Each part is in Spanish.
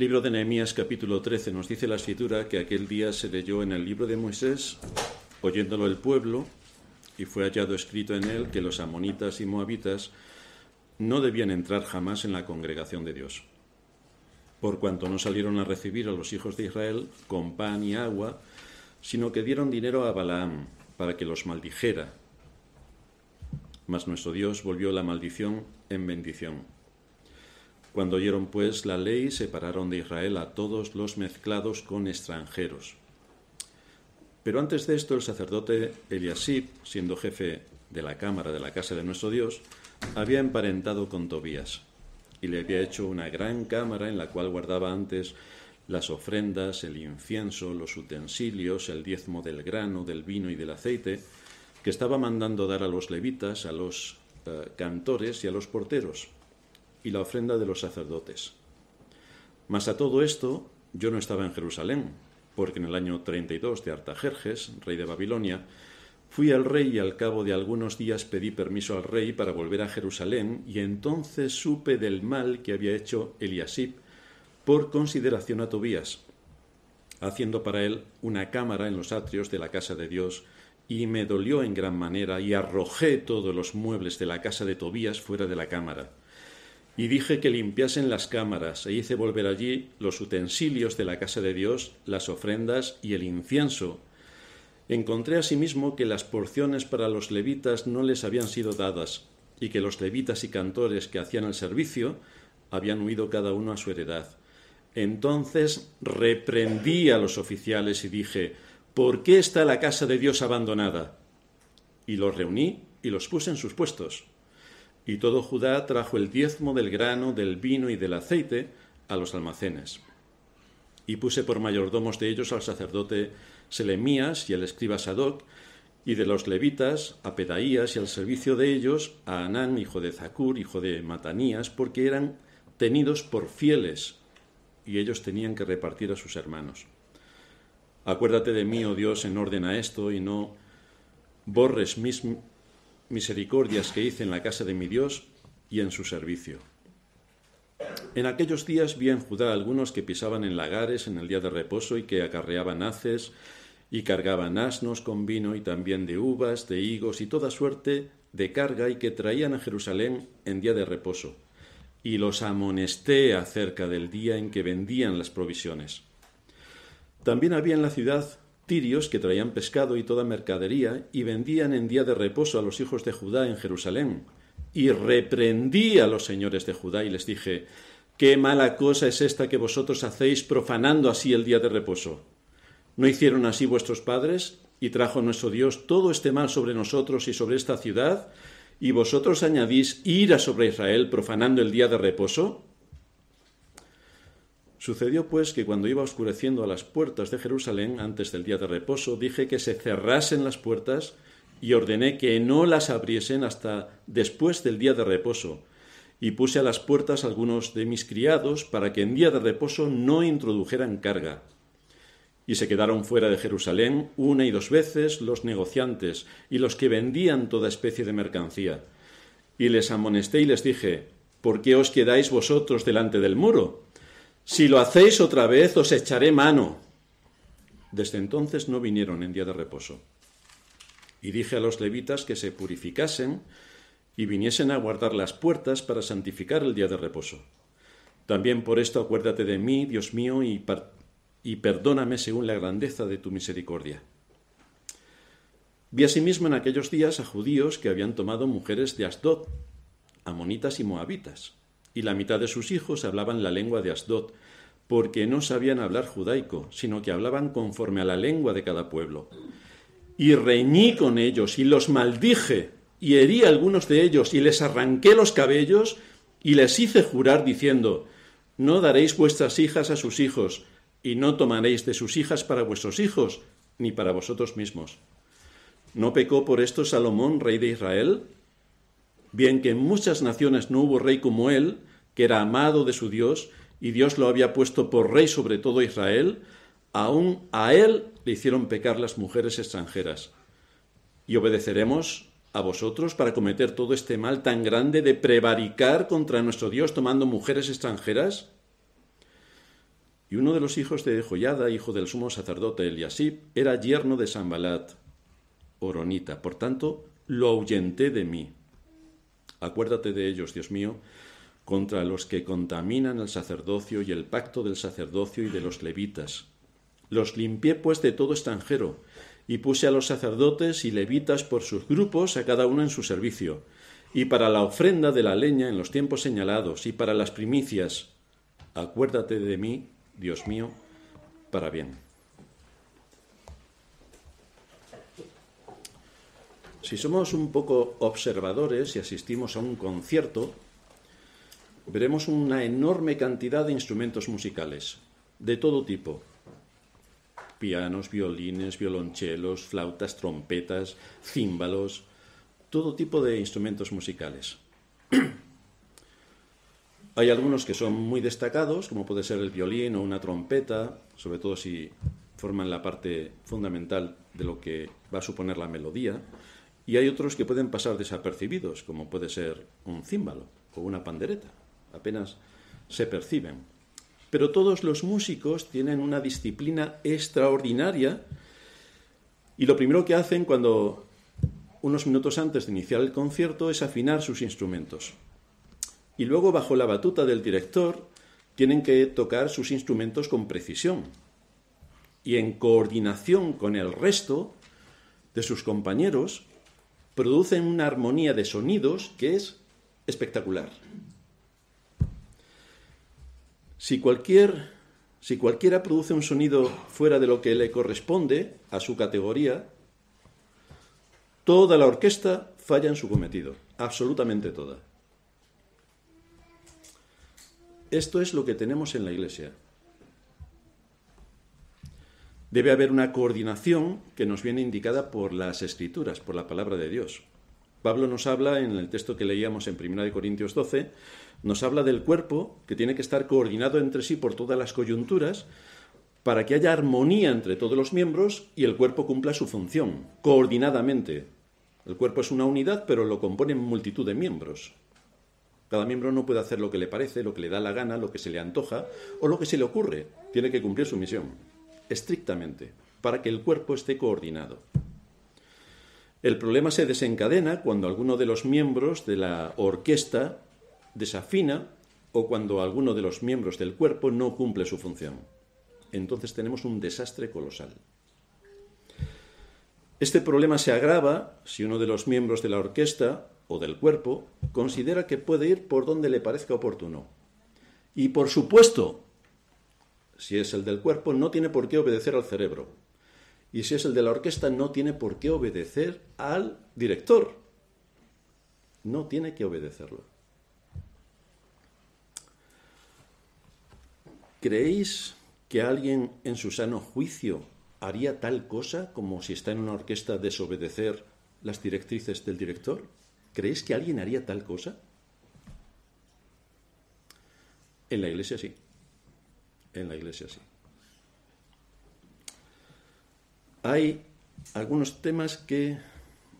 Libro de Nehemías capítulo 13 nos dice la escritura que aquel día se leyó en el libro de Moisés, oyéndolo el pueblo, y fue hallado escrito en él que los amonitas y moabitas no debían entrar jamás en la congregación de Dios, por cuanto no salieron a recibir a los hijos de Israel con pan y agua, sino que dieron dinero a Balaam para que los maldijera. Mas nuestro Dios volvió la maldición en bendición. Cuando oyeron pues la ley, separaron de Israel a todos los mezclados con extranjeros. Pero antes de esto, el sacerdote Eliasib, siendo jefe de la cámara de la casa de nuestro Dios, había emparentado con Tobías y le había hecho una gran cámara en la cual guardaba antes las ofrendas, el incienso, los utensilios, el diezmo del grano, del vino y del aceite, que estaba mandando dar a los levitas, a los eh, cantores y a los porteros y la ofrenda de los sacerdotes. Mas a todo esto yo no estaba en Jerusalén, porque en el año 32 de Artajerjes, rey de Babilonia, fui al rey y al cabo de algunos días pedí permiso al rey para volver a Jerusalén y entonces supe del mal que había hecho Eliasib por consideración a Tobías, haciendo para él una cámara en los atrios de la casa de Dios, y me dolió en gran manera y arrojé todos los muebles de la casa de Tobías fuera de la cámara y dije que limpiasen las cámaras, e hice volver allí los utensilios de la casa de Dios, las ofrendas y el incienso. Encontré asimismo que las porciones para los levitas no les habían sido dadas, y que los levitas y cantores que hacían el servicio habían huido cada uno a su heredad. Entonces reprendí a los oficiales y dije, ¿por qué está la casa de Dios abandonada? Y los reuní y los puse en sus puestos. Y todo Judá trajo el diezmo del grano, del vino y del aceite a los almacenes. Y puse por mayordomos de ellos al sacerdote Selemías y al escriba Sadoc, y de los levitas a Pedaías y al servicio de ellos a Anán, hijo de Zacur, hijo de Matanías, porque eran tenidos por fieles, y ellos tenían que repartir a sus hermanos. Acuérdate de mí, oh Dios, en orden a esto, y no borres mis misericordias que hice en la casa de mi Dios y en su servicio. En aquellos días vi en Judá algunos que pisaban en lagares en el día de reposo y que acarreaban haces y cargaban asnos con vino y también de uvas, de higos y toda suerte de carga y que traían a Jerusalén en día de reposo. Y los amonesté acerca del día en que vendían las provisiones. También había en la ciudad tirios que traían pescado y toda mercadería y vendían en día de reposo a los hijos de Judá en Jerusalén. Y reprendí a los señores de Judá y les dije, ¿qué mala cosa es esta que vosotros hacéis profanando así el día de reposo? ¿No hicieron así vuestros padres? Y trajo nuestro Dios todo este mal sobre nosotros y sobre esta ciudad, y vosotros añadís ira sobre Israel profanando el día de reposo? Sucedió pues que cuando iba oscureciendo a las puertas de Jerusalén antes del día de reposo, dije que se cerrasen las puertas y ordené que no las abriesen hasta después del día de reposo, y puse a las puertas algunos de mis criados para que en día de reposo no introdujeran carga. Y se quedaron fuera de Jerusalén una y dos veces los negociantes y los que vendían toda especie de mercancía. Y les amonesté y les dije, ¿por qué os quedáis vosotros delante del muro? Si lo hacéis otra vez, os echaré mano. Desde entonces no vinieron en día de reposo. Y dije a los levitas que se purificasen y viniesen a guardar las puertas para santificar el día de reposo. También por esto acuérdate de mí, Dios mío, y, y perdóname según la grandeza de tu misericordia. Vi asimismo en aquellos días a judíos que habían tomado mujeres de Asdod, amonitas y moabitas, y la mitad de sus hijos hablaban la lengua de Asdod, porque no sabían hablar judaico, sino que hablaban conforme a la lengua de cada pueblo. Y reñí con ellos y los maldije, y herí a algunos de ellos, y les arranqué los cabellos, y les hice jurar diciendo, No daréis vuestras hijas a sus hijos, y no tomaréis de sus hijas para vuestros hijos, ni para vosotros mismos. ¿No pecó por esto Salomón, rey de Israel? Bien que en muchas naciones no hubo rey como él, que era amado de su Dios, y Dios lo había puesto por rey sobre todo Israel, aún a él le hicieron pecar las mujeres extranjeras. Y obedeceremos a vosotros para cometer todo este mal tan grande de prevaricar contra nuestro Dios tomando mujeres extranjeras? Y uno de los hijos de Joyada, hijo del sumo sacerdote Eliasib, era yerno de Sambalat, Oronita. Por tanto, lo ahuyenté de mí. Acuérdate de ellos, Dios mío, contra los que contaminan el sacerdocio y el pacto del sacerdocio y de los levitas. Los limpié pues de todo extranjero, y puse a los sacerdotes y levitas por sus grupos, a cada uno en su servicio, y para la ofrenda de la leña en los tiempos señalados, y para las primicias. Acuérdate de mí, Dios mío, para bien. Si somos un poco observadores y asistimos a un concierto, veremos una enorme cantidad de instrumentos musicales, de todo tipo. Pianos, violines, violonchelos, flautas, trompetas, címbalos, todo tipo de instrumentos musicales. Hay algunos que son muy destacados, como puede ser el violín o una trompeta, sobre todo si forman la parte fundamental de lo que va a suponer la melodía, y hay otros que pueden pasar desapercibidos, como puede ser un címbalo o una pandereta, apenas se perciben. Pero todos los músicos tienen una disciplina extraordinaria y lo primero que hacen cuando unos minutos antes de iniciar el concierto es afinar sus instrumentos y luego bajo la batuta del director tienen que tocar sus instrumentos con precisión y en coordinación con el resto de sus compañeros producen una armonía de sonidos que es espectacular. Si, cualquier, si cualquiera produce un sonido fuera de lo que le corresponde a su categoría, toda la orquesta falla en su cometido, absolutamente toda. Esto es lo que tenemos en la Iglesia. Debe haber una coordinación que nos viene indicada por las Escrituras, por la palabra de Dios. Pablo nos habla en el texto que leíamos en 1 Corintios 12, nos habla del cuerpo que tiene que estar coordinado entre sí por todas las coyunturas para que haya armonía entre todos los miembros y el cuerpo cumpla su función, coordinadamente. El cuerpo es una unidad, pero lo componen multitud de miembros. Cada miembro no puede hacer lo que le parece, lo que le da la gana, lo que se le antoja o lo que se le ocurre. Tiene que cumplir su misión, estrictamente, para que el cuerpo esté coordinado. El problema se desencadena cuando alguno de los miembros de la orquesta desafina o cuando alguno de los miembros del cuerpo no cumple su función. Entonces tenemos un desastre colosal. Este problema se agrava si uno de los miembros de la orquesta o del cuerpo considera que puede ir por donde le parezca oportuno. Y por supuesto, si es el del cuerpo, no tiene por qué obedecer al cerebro. Y si es el de la orquesta, no tiene por qué obedecer al director. No tiene que obedecerlo. ¿Creéis que alguien en su sano juicio haría tal cosa como si está en una orquesta desobedecer las directrices del director? ¿Creéis que alguien haría tal cosa? En la iglesia sí. En la iglesia sí. Hay algunos temas que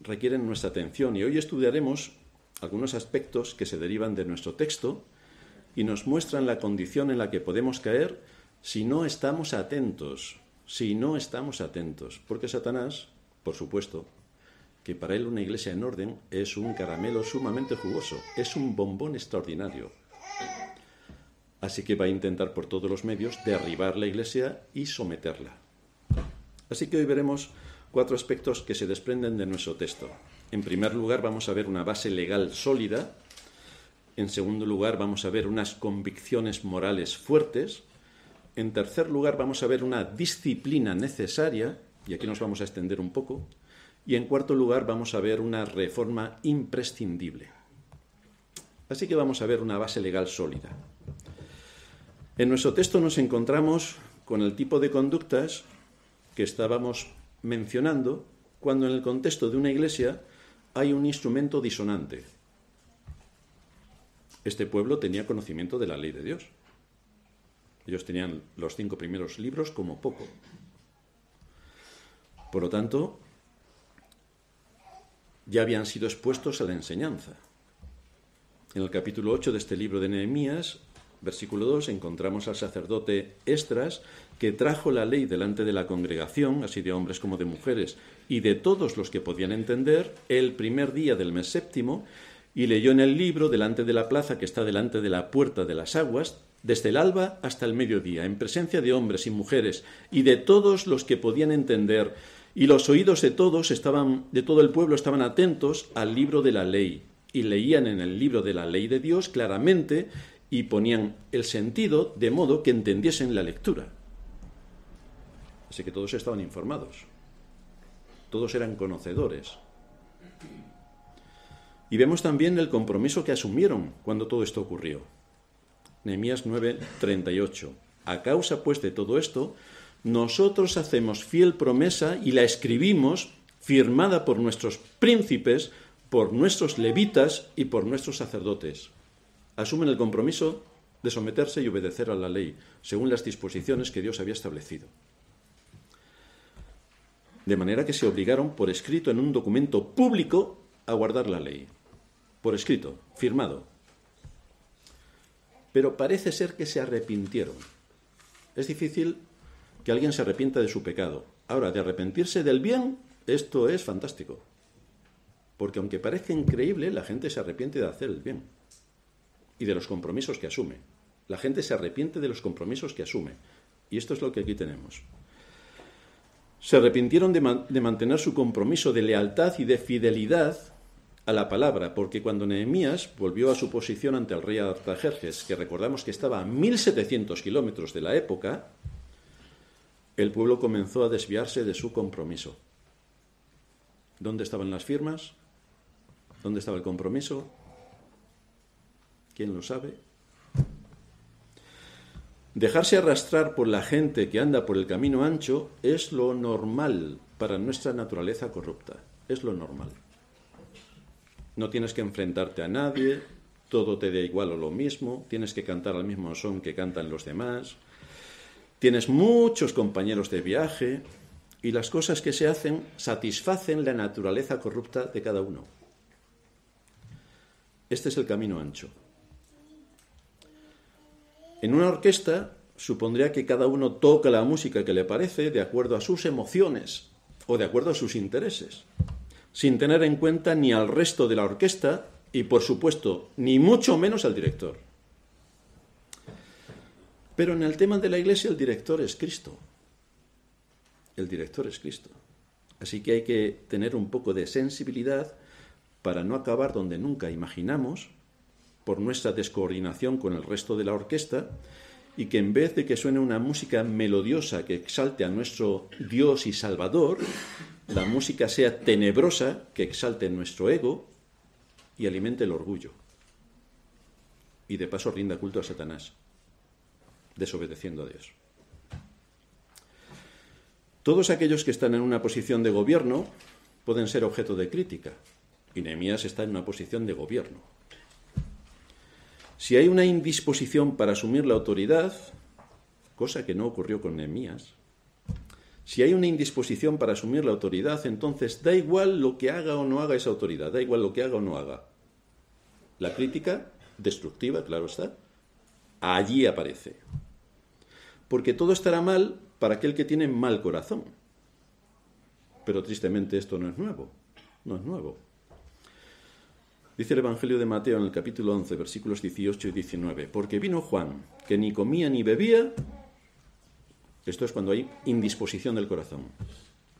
requieren nuestra atención y hoy estudiaremos algunos aspectos que se derivan de nuestro texto y nos muestran la condición en la que podemos caer si no estamos atentos, si no estamos atentos, porque Satanás, por supuesto, que para él una iglesia en orden es un caramelo sumamente jugoso, es un bombón extraordinario. Así que va a intentar por todos los medios derribar la iglesia y someterla. Así que hoy veremos cuatro aspectos que se desprenden de nuestro texto. En primer lugar, vamos a ver una base legal sólida. En segundo lugar, vamos a ver unas convicciones morales fuertes. En tercer lugar, vamos a ver una disciplina necesaria, y aquí nos vamos a extender un poco. Y en cuarto lugar vamos a ver una reforma imprescindible. Así que vamos a ver una base legal sólida. En nuestro texto nos encontramos con el tipo de conductas que estábamos mencionando cuando en el contexto de una iglesia hay un instrumento disonante. Este pueblo tenía conocimiento de la ley de Dios. Ellos tenían los cinco primeros libros como poco. Por lo tanto, ya habían sido expuestos a la enseñanza. En el capítulo 8 de este libro de Nehemías versículo 2, encontramos al sacerdote Estras, que trajo la ley delante de la congregación, así de hombres como de mujeres, y de todos los que podían entender, el primer día del mes séptimo, y leyó en el libro delante de la plaza que está delante de la puerta de las aguas, desde el alba hasta el mediodía, en presencia de hombres y mujeres, y de todos los que podían entender, y los oídos de todos estaban, de todo el pueblo estaban atentos al libro de la ley, y leían en el libro de la ley de Dios claramente y ponían el sentido de modo que entendiesen la lectura. Así que todos estaban informados, todos eran conocedores. Y vemos también el compromiso que asumieron cuando todo esto ocurrió. Nehemías 9:38. A causa pues de todo esto, nosotros hacemos fiel promesa y la escribimos firmada por nuestros príncipes, por nuestros levitas y por nuestros sacerdotes. Asumen el compromiso de someterse y obedecer a la ley, según las disposiciones que Dios había establecido. De manera que se obligaron por escrito en un documento público a guardar la ley. Por escrito, firmado. Pero parece ser que se arrepintieron. Es difícil que alguien se arrepienta de su pecado. Ahora, de arrepentirse del bien, esto es fantástico. Porque aunque parezca increíble, la gente se arrepiente de hacer el bien y de los compromisos que asume. La gente se arrepiente de los compromisos que asume. Y esto es lo que aquí tenemos. Se arrepintieron de, de mantener su compromiso de lealtad y de fidelidad a la palabra, porque cuando Nehemías volvió a su posición ante el rey Artajerjes, que recordamos que estaba a 1700 kilómetros de la época, el pueblo comenzó a desviarse de su compromiso. ¿Dónde estaban las firmas? ¿Dónde estaba el compromiso? ¿Quién lo sabe? Dejarse arrastrar por la gente que anda por el camino ancho es lo normal para nuestra naturaleza corrupta. Es lo normal. No tienes que enfrentarte a nadie, todo te da igual o lo mismo, tienes que cantar al mismo son que cantan los demás, Tienes muchos compañeros de viaje y las cosas que se hacen satisfacen la naturaleza corrupta de cada uno. Este es el camino ancho. En una orquesta supondría que cada uno toca la música que le parece de acuerdo a sus emociones o de acuerdo a sus intereses, sin tener en cuenta ni al resto de la orquesta y, por supuesto, ni mucho menos al director. Pero en el tema de la iglesia el director es Cristo. El director es Cristo. Así que hay que tener un poco de sensibilidad para no acabar donde nunca imaginamos por nuestra descoordinación con el resto de la orquesta y que en vez de que suene una música melodiosa que exalte a nuestro Dios y Salvador, la música sea tenebrosa que exalte nuestro ego y alimente el orgullo. Y de paso rinda culto a Satanás desobedeciendo a Dios. Todos aquellos que están en una posición de gobierno pueden ser objeto de crítica, y Nehemías está en una posición de gobierno. Si hay una indisposición para asumir la autoridad, cosa que no ocurrió con Nehemías, si hay una indisposición para asumir la autoridad, entonces da igual lo que haga o no haga esa autoridad, da igual lo que haga o no haga. La crítica destructiva, claro está, allí aparece. Porque todo estará mal para aquel que tiene mal corazón. Pero tristemente esto no es nuevo, no es nuevo. Dice el Evangelio de Mateo en el capítulo 11, versículos 18 y 19, porque vino Juan, que ni comía ni bebía, esto es cuando hay indisposición del corazón.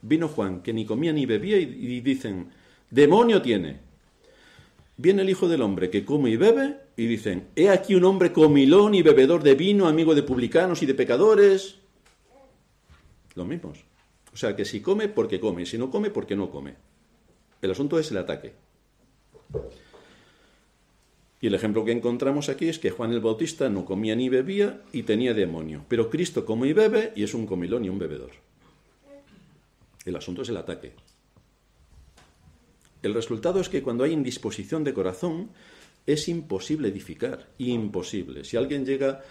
Vino Juan, que ni comía ni bebía, y, dicen, demonio tiene, Viene el Hijo del Hombre que come y bebe y dicen, he aquí un hombre comilón y bebedor de vino, amigo de publicanos y de pecadores. Los mismos. O sea, que si come, porque come, si no come, porque no come. El asunto es el ataque. Y el ejemplo que encontramos aquí es que Juan el Bautista no comía ni bebía y tenía demonio. Pero Cristo come y bebe y es un comilón y un bebedor. El asunto es el ataque. El resultado es que cuando hay indisposición de corazón es imposible edificar, imposible. Si alguien llega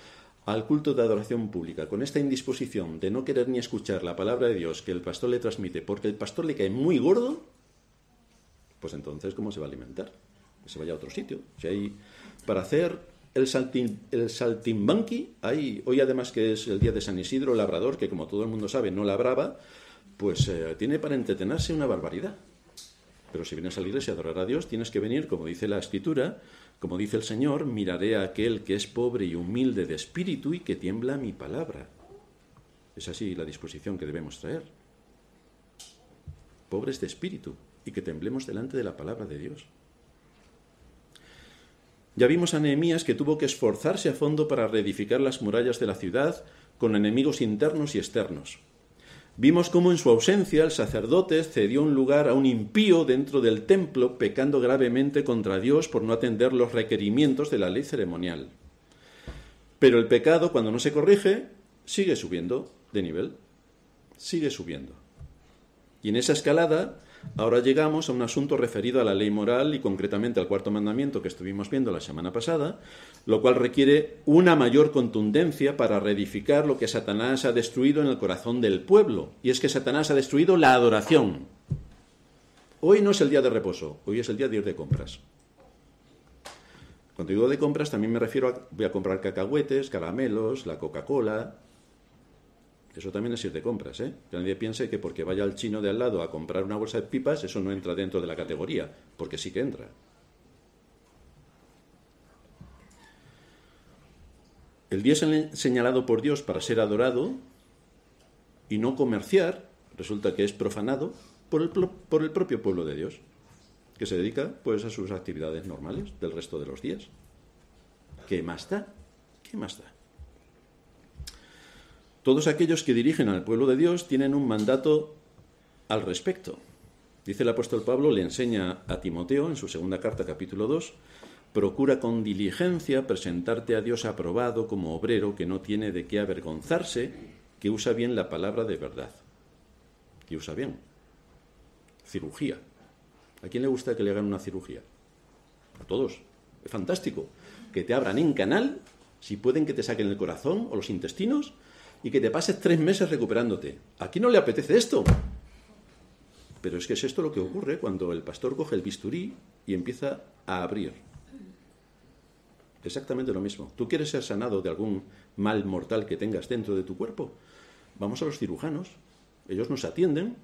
al culto de adoración pública con esta indisposición de no querer ni escuchar la palabra de Dios que el pastor le transmite porque el pastor le cae muy gordo, pues entonces ¿cómo se va a alimentar? Que se vaya a otro sitio. Si hay para hacer el, el saltimbanqui, hoy además que es el día de San Isidro Labrador, que como todo el mundo sabe no labraba, pues eh, tiene para entretenerse una barbaridad. Pero si vienes a la iglesia a adorar a Dios, tienes que venir, como dice la Escritura, como dice el Señor, miraré a aquel que es pobre y humilde de espíritu y que tiembla mi palabra. Es así la disposición que debemos traer. Pobres de espíritu y que temblemos delante de la palabra de Dios. Ya vimos a Nehemías que tuvo que esforzarse a fondo para reedificar las murallas de la ciudad con enemigos internos y externos. Vimos cómo en su ausencia el sacerdote cedió un lugar a un impío dentro del templo, pecando gravemente contra Dios por no atender los requerimientos de la ley ceremonial. Pero el pecado, cuando no se corrige, sigue subiendo de nivel, sigue subiendo. Y en esa escalada Ahora llegamos a un asunto referido a la ley moral y concretamente al cuarto mandamiento que estuvimos viendo la semana pasada, lo cual requiere una mayor contundencia para reedificar lo que Satanás ha destruido en el corazón del pueblo, y es que Satanás ha destruido la adoración. Hoy no es el día de reposo, hoy es el día de ir de compras. Cuando digo de compras también me refiero a voy a comprar cacahuetes, caramelos, la Coca-Cola, eso también es ir de compras, ¿eh? Que nadie piense que porque vaya al chino de al lado a comprar una bolsa de pipas, eso no entra dentro de la categoría, porque sí que entra. El día señalado por Dios para ser adorado y no comerciar, resulta que es profanado por el, por el propio pueblo de Dios, que se dedica pues a sus actividades normales del resto de los días. ¿Qué más da? ¿Qué más da? Todos aquellos que dirigen al pueblo de Dios tienen un mandato al respecto. Dice el apóstol Pablo, le enseña a Timoteo en su segunda carta capítulo 2, procura con diligencia presentarte a Dios aprobado como obrero que no tiene de qué avergonzarse, que usa bien la palabra de verdad. Que usa bien. Cirugía. ¿A quién le gusta que le hagan una cirugía? A todos. Es fantástico. Que te abran en canal, si pueden que te saquen el corazón o los intestinos, y que te pases tres meses recuperándote. ¿A quién no le apetece esto? Pero es que es esto lo que ocurre cuando el pastor coge el bisturí y empieza a abrir. Exactamente lo mismo. ¿Tú quieres ser sanado de algún mal mortal que tengas dentro de tu cuerpo? Vamos a los cirujanos. Ellos nos atienden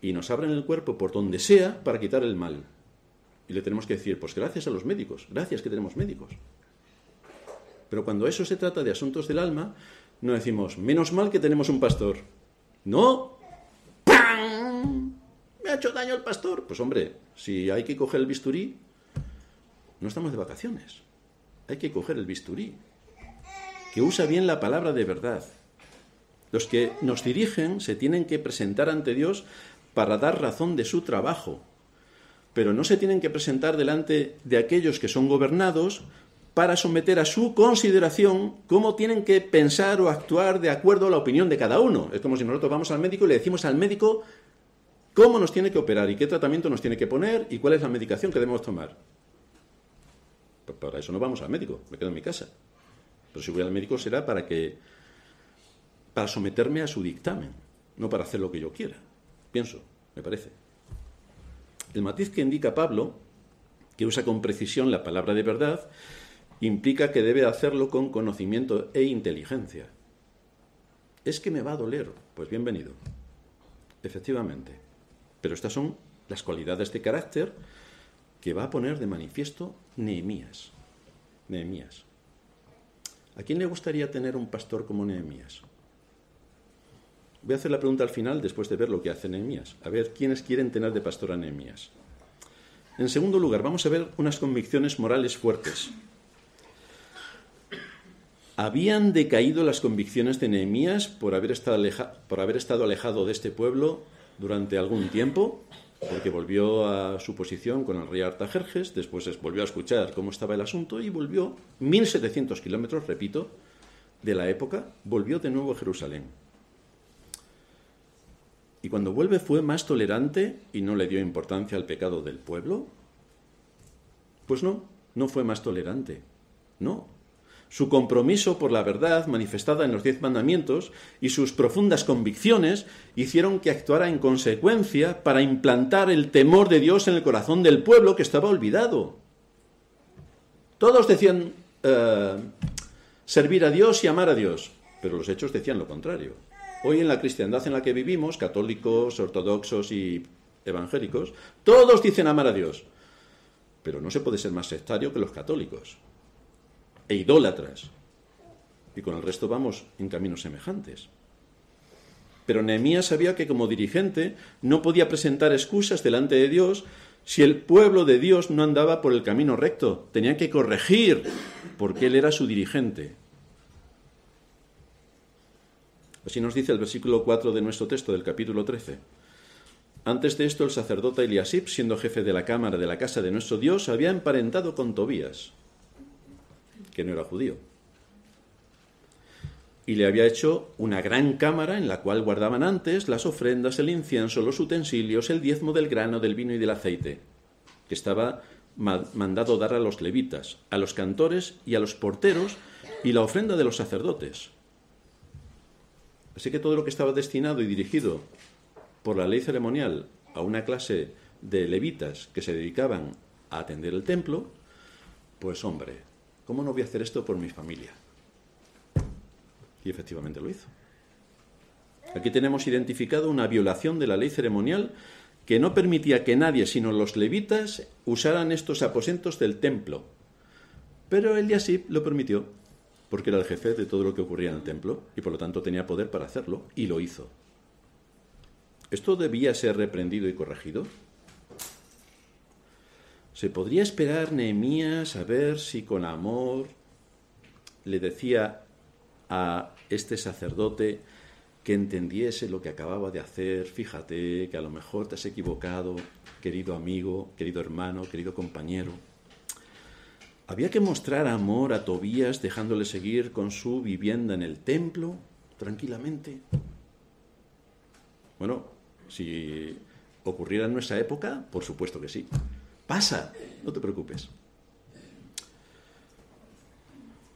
y nos abren el cuerpo por donde sea para quitar el mal. Y le tenemos que decir, pues gracias a los médicos, gracias que tenemos médicos. Pero cuando eso se trata de asuntos del alma, no decimos, menos mal que tenemos un pastor. No. ¡Pam! Me ha hecho daño el pastor. Pues hombre, si hay que coger el bisturí, no estamos de vacaciones. Hay que coger el bisturí. Que usa bien la palabra de verdad. Los que nos dirigen se tienen que presentar ante Dios para dar razón de su trabajo, pero no se tienen que presentar delante de aquellos que son gobernados para someter a su consideración cómo tienen que pensar o actuar de acuerdo a la opinión de cada uno. Es como si nosotros vamos al médico y le decimos al médico cómo nos tiene que operar y qué tratamiento nos tiene que poner y cuál es la medicación que debemos tomar. Pues para eso no vamos al médico, me quedo en mi casa. Pero si voy al médico será para que para someterme a su dictamen, no para hacer lo que yo quiera. Pienso, me parece. El matiz que indica Pablo, que usa con precisión la palabra de verdad, implica que debe hacerlo con conocimiento e inteligencia. ¿Es que me va a doler? Pues bienvenido. Efectivamente. Pero estas son las cualidades de carácter que va a poner de manifiesto Nehemías. Nehemías. ¿A quién le gustaría tener un pastor como Nehemías? Voy a hacer la pregunta al final después de ver lo que hace Nehemías. A ver quiénes quieren tener de pastor a Nehemías. En segundo lugar, vamos a ver unas convicciones morales fuertes ¿Habían decaído las convicciones de Nehemías por haber, estado por haber estado alejado de este pueblo durante algún tiempo? Porque volvió a su posición con el rey Artajerjes, después volvió a escuchar cómo estaba el asunto y volvió 1700 kilómetros, repito, de la época, volvió de nuevo a Jerusalén. Y cuando vuelve fue más tolerante y no le dio importancia al pecado del pueblo. Pues no, no fue más tolerante. No, su compromiso por la verdad manifestada en los diez mandamientos y sus profundas convicciones hicieron que actuara en consecuencia para implantar el temor de Dios en el corazón del pueblo que estaba olvidado. Todos decían, eh, servir a Dios y amar a Dios. Pero los hechos decían lo contrario. Hoy en la cristiandad en la que vivimos, católicos, ortodoxos y evangélicos, todos dicen amar a Dios. Pero no se puede ser más sectario que los católicos. E idólatras. Y con el resto vamos en caminos semejantes. Pero Nehemías sabía que como dirigente no podía presentar excusas delante de Dios si el pueblo de Dios no andaba por el camino recto. Tenía que corregir porque él era su dirigente. Así nos dice el versículo 4 de nuestro texto del capítulo 13. Antes de esto, el sacerdote Eliasib, siendo jefe de la cámara de la casa de nuestro Dios, había emparentado con Tobías, que no era judío y le había hecho una gran cámara en la cual guardaban antes las ofrendas, el incienso, los utensilios, el diezmo del grano, del vino y del aceite, que estaba mandado dar a los levitas, a los cantores y a los porteros, y la ofrenda de los sacerdotes. Así que todo lo que estaba destinado y dirigido por la ley ceremonial a una clase de levitas que se dedicaban a atender el templo, pues hombre, ¿cómo no voy a hacer esto por mi familia? Y efectivamente lo hizo. Aquí tenemos identificado una violación de la ley ceremonial que no permitía que nadie, sino los levitas, usaran estos aposentos del templo. Pero el Yasib lo permitió, porque era el jefe de todo lo que ocurría en el templo y por lo tanto tenía poder para hacerlo, y lo hizo. ¿Esto debía ser reprendido y corregido? ¿Se podría esperar Nehemías a ver si con amor le decía a este sacerdote que entendiese lo que acababa de hacer, fíjate que a lo mejor te has equivocado, querido amigo, querido hermano, querido compañero. Había que mostrar amor a Tobías dejándole seguir con su vivienda en el templo tranquilamente. Bueno, si ocurriera en nuestra época, por supuesto que sí. Pasa, no te preocupes.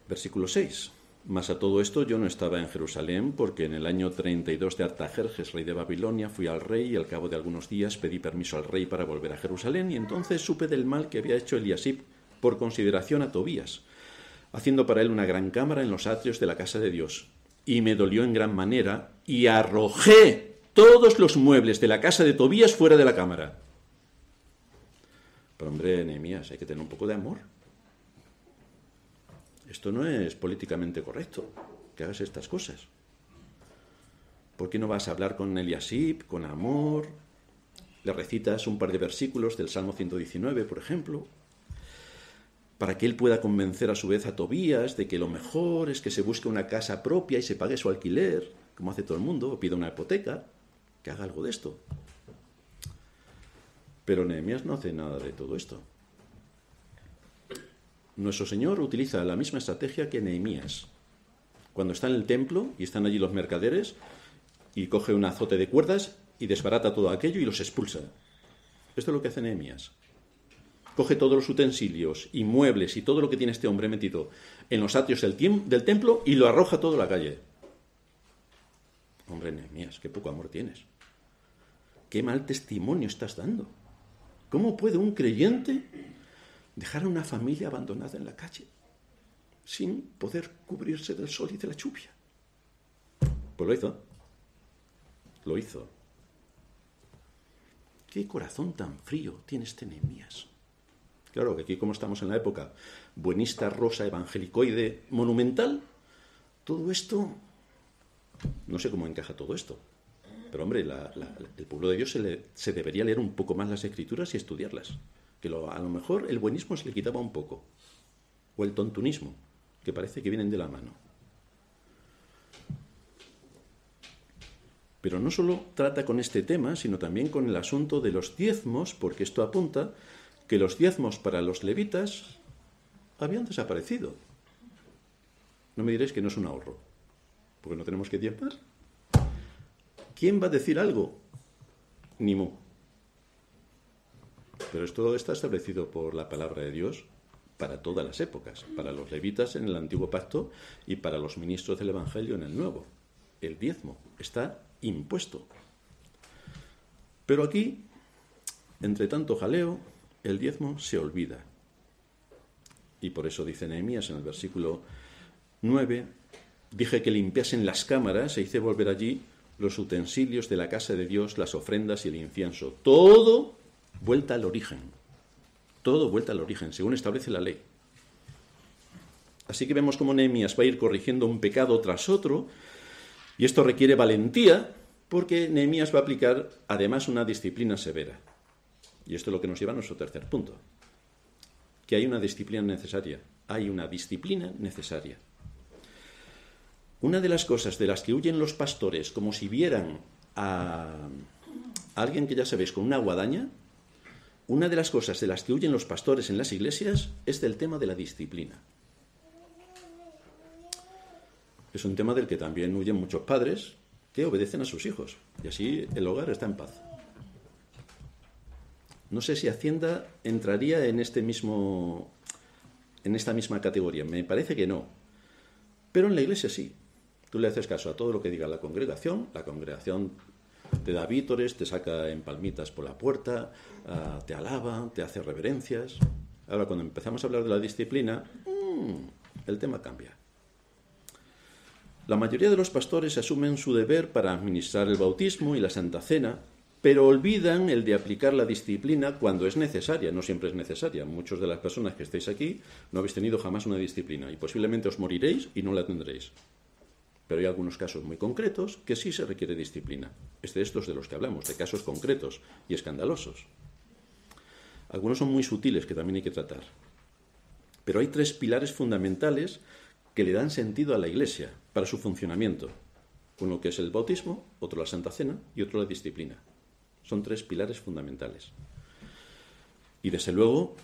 Versículo 6. Mas a todo esto yo no estaba en Jerusalén, porque en el año 32 de Artajerjes, rey de Babilonia, fui al rey y al cabo de algunos días pedí permiso al rey para volver a Jerusalén y entonces supe del mal que había hecho Eliasib por consideración a Tobías, haciendo para él una gran cámara en los atrios de la casa de Dios. Y me dolió en gran manera y arrojé todos los muebles de la casa de Tobías fuera de la cámara. Pero hombre, Nehemías, hay que tener un poco de amor. Esto no es políticamente correcto, que hagas estas cosas. ¿Por qué no vas a hablar con Eliasib, con amor? Le recitas un par de versículos del Salmo 119, por ejemplo, para que él pueda convencer a su vez a Tobías de que lo mejor es que se busque una casa propia y se pague su alquiler, como hace todo el mundo, o pida una hipoteca, que haga algo de esto. Pero Nehemías no hace nada de todo esto. Nuestro Señor utiliza la misma estrategia que Nehemías. Cuando está en el templo y están allí los mercaderes y coge un azote de cuerdas y desbarata todo aquello y los expulsa. Esto es lo que hace Nehemías. Coge todos los utensilios y muebles y todo lo que tiene este hombre metido en los atrios del, del templo y lo arroja todo a la calle. Hombre, Nehemías, qué poco amor tienes. Qué mal testimonio estás dando. ¿Cómo puede un creyente dejar a una familia abandonada en la calle, sin poder cubrirse del sol y de la lluvia. Pues lo hizo. Lo hizo. ¿Qué corazón tan frío tiene este Nehemías? Claro que aquí, como estamos en la época buenista, rosa, evangelicoide, monumental, todo esto, no sé cómo encaja todo esto. Pero hombre, el pueblo de Dios se, se debería leer un poco más las escrituras y estudiarlas que a lo mejor el buenismo se le quitaba un poco, o el tontunismo, que parece que vienen de la mano. Pero no solo trata con este tema, sino también con el asunto de los diezmos, porque esto apunta que los diezmos para los levitas habían desaparecido. No me diréis que no es un ahorro, porque no tenemos que diezmar. ¿Quién va a decir algo? Ni. Pero esto está establecido por la palabra de Dios para todas las épocas, para los levitas en el antiguo pacto y para los ministros del Evangelio en el nuevo. El diezmo está impuesto. Pero aquí, entre tanto jaleo, el diezmo se olvida. Y por eso dice Nehemías en el versículo 9, dije que limpiasen las cámaras e hice volver allí los utensilios de la casa de Dios, las ofrendas y el incienso. Todo vuelta al origen. Todo vuelta al origen, según establece la ley. Así que vemos cómo Nehemías va a ir corrigiendo un pecado tras otro, y esto requiere valentía, porque Nehemías va a aplicar además una disciplina severa. Y esto es lo que nos lleva a nuestro tercer punto, que hay una disciplina necesaria. Hay una disciplina necesaria. Una de las cosas de las que huyen los pastores, como si vieran a alguien que ya sabéis con una guadaña, una de las cosas de las que huyen los pastores en las iglesias es del tema de la disciplina. Es un tema del que también huyen muchos padres que obedecen a sus hijos y así el hogar está en paz. No sé si Hacienda entraría en este mismo en esta misma categoría. Me parece que no. Pero en la iglesia sí. Tú le haces caso a todo lo que diga la congregación, la congregación te da vítores, te saca en palmitas por la puerta, ah, te alaba, te hace reverencias. Ahora, cuando empezamos a hablar de la disciplina, mm, el tema cambia. La mayoría de los pastores asumen su deber para administrar el bautismo y la Santa Cena, pero olvidan el de aplicar la disciplina cuando es necesaria, no siempre es necesaria. Muchos de las personas que estáis aquí no habéis tenido jamás una disciplina y posiblemente os moriréis y no la tendréis. Pero hay algunos casos muy concretos que sí se requiere disciplina. Es de estos de los que hablamos, de casos concretos y escandalosos. Algunos son muy sutiles que también hay que tratar. Pero hay tres pilares fundamentales que le dan sentido a la Iglesia para su funcionamiento. Uno que es el bautismo, otro la Santa Cena y otro la disciplina. Son tres pilares fundamentales. Y desde luego,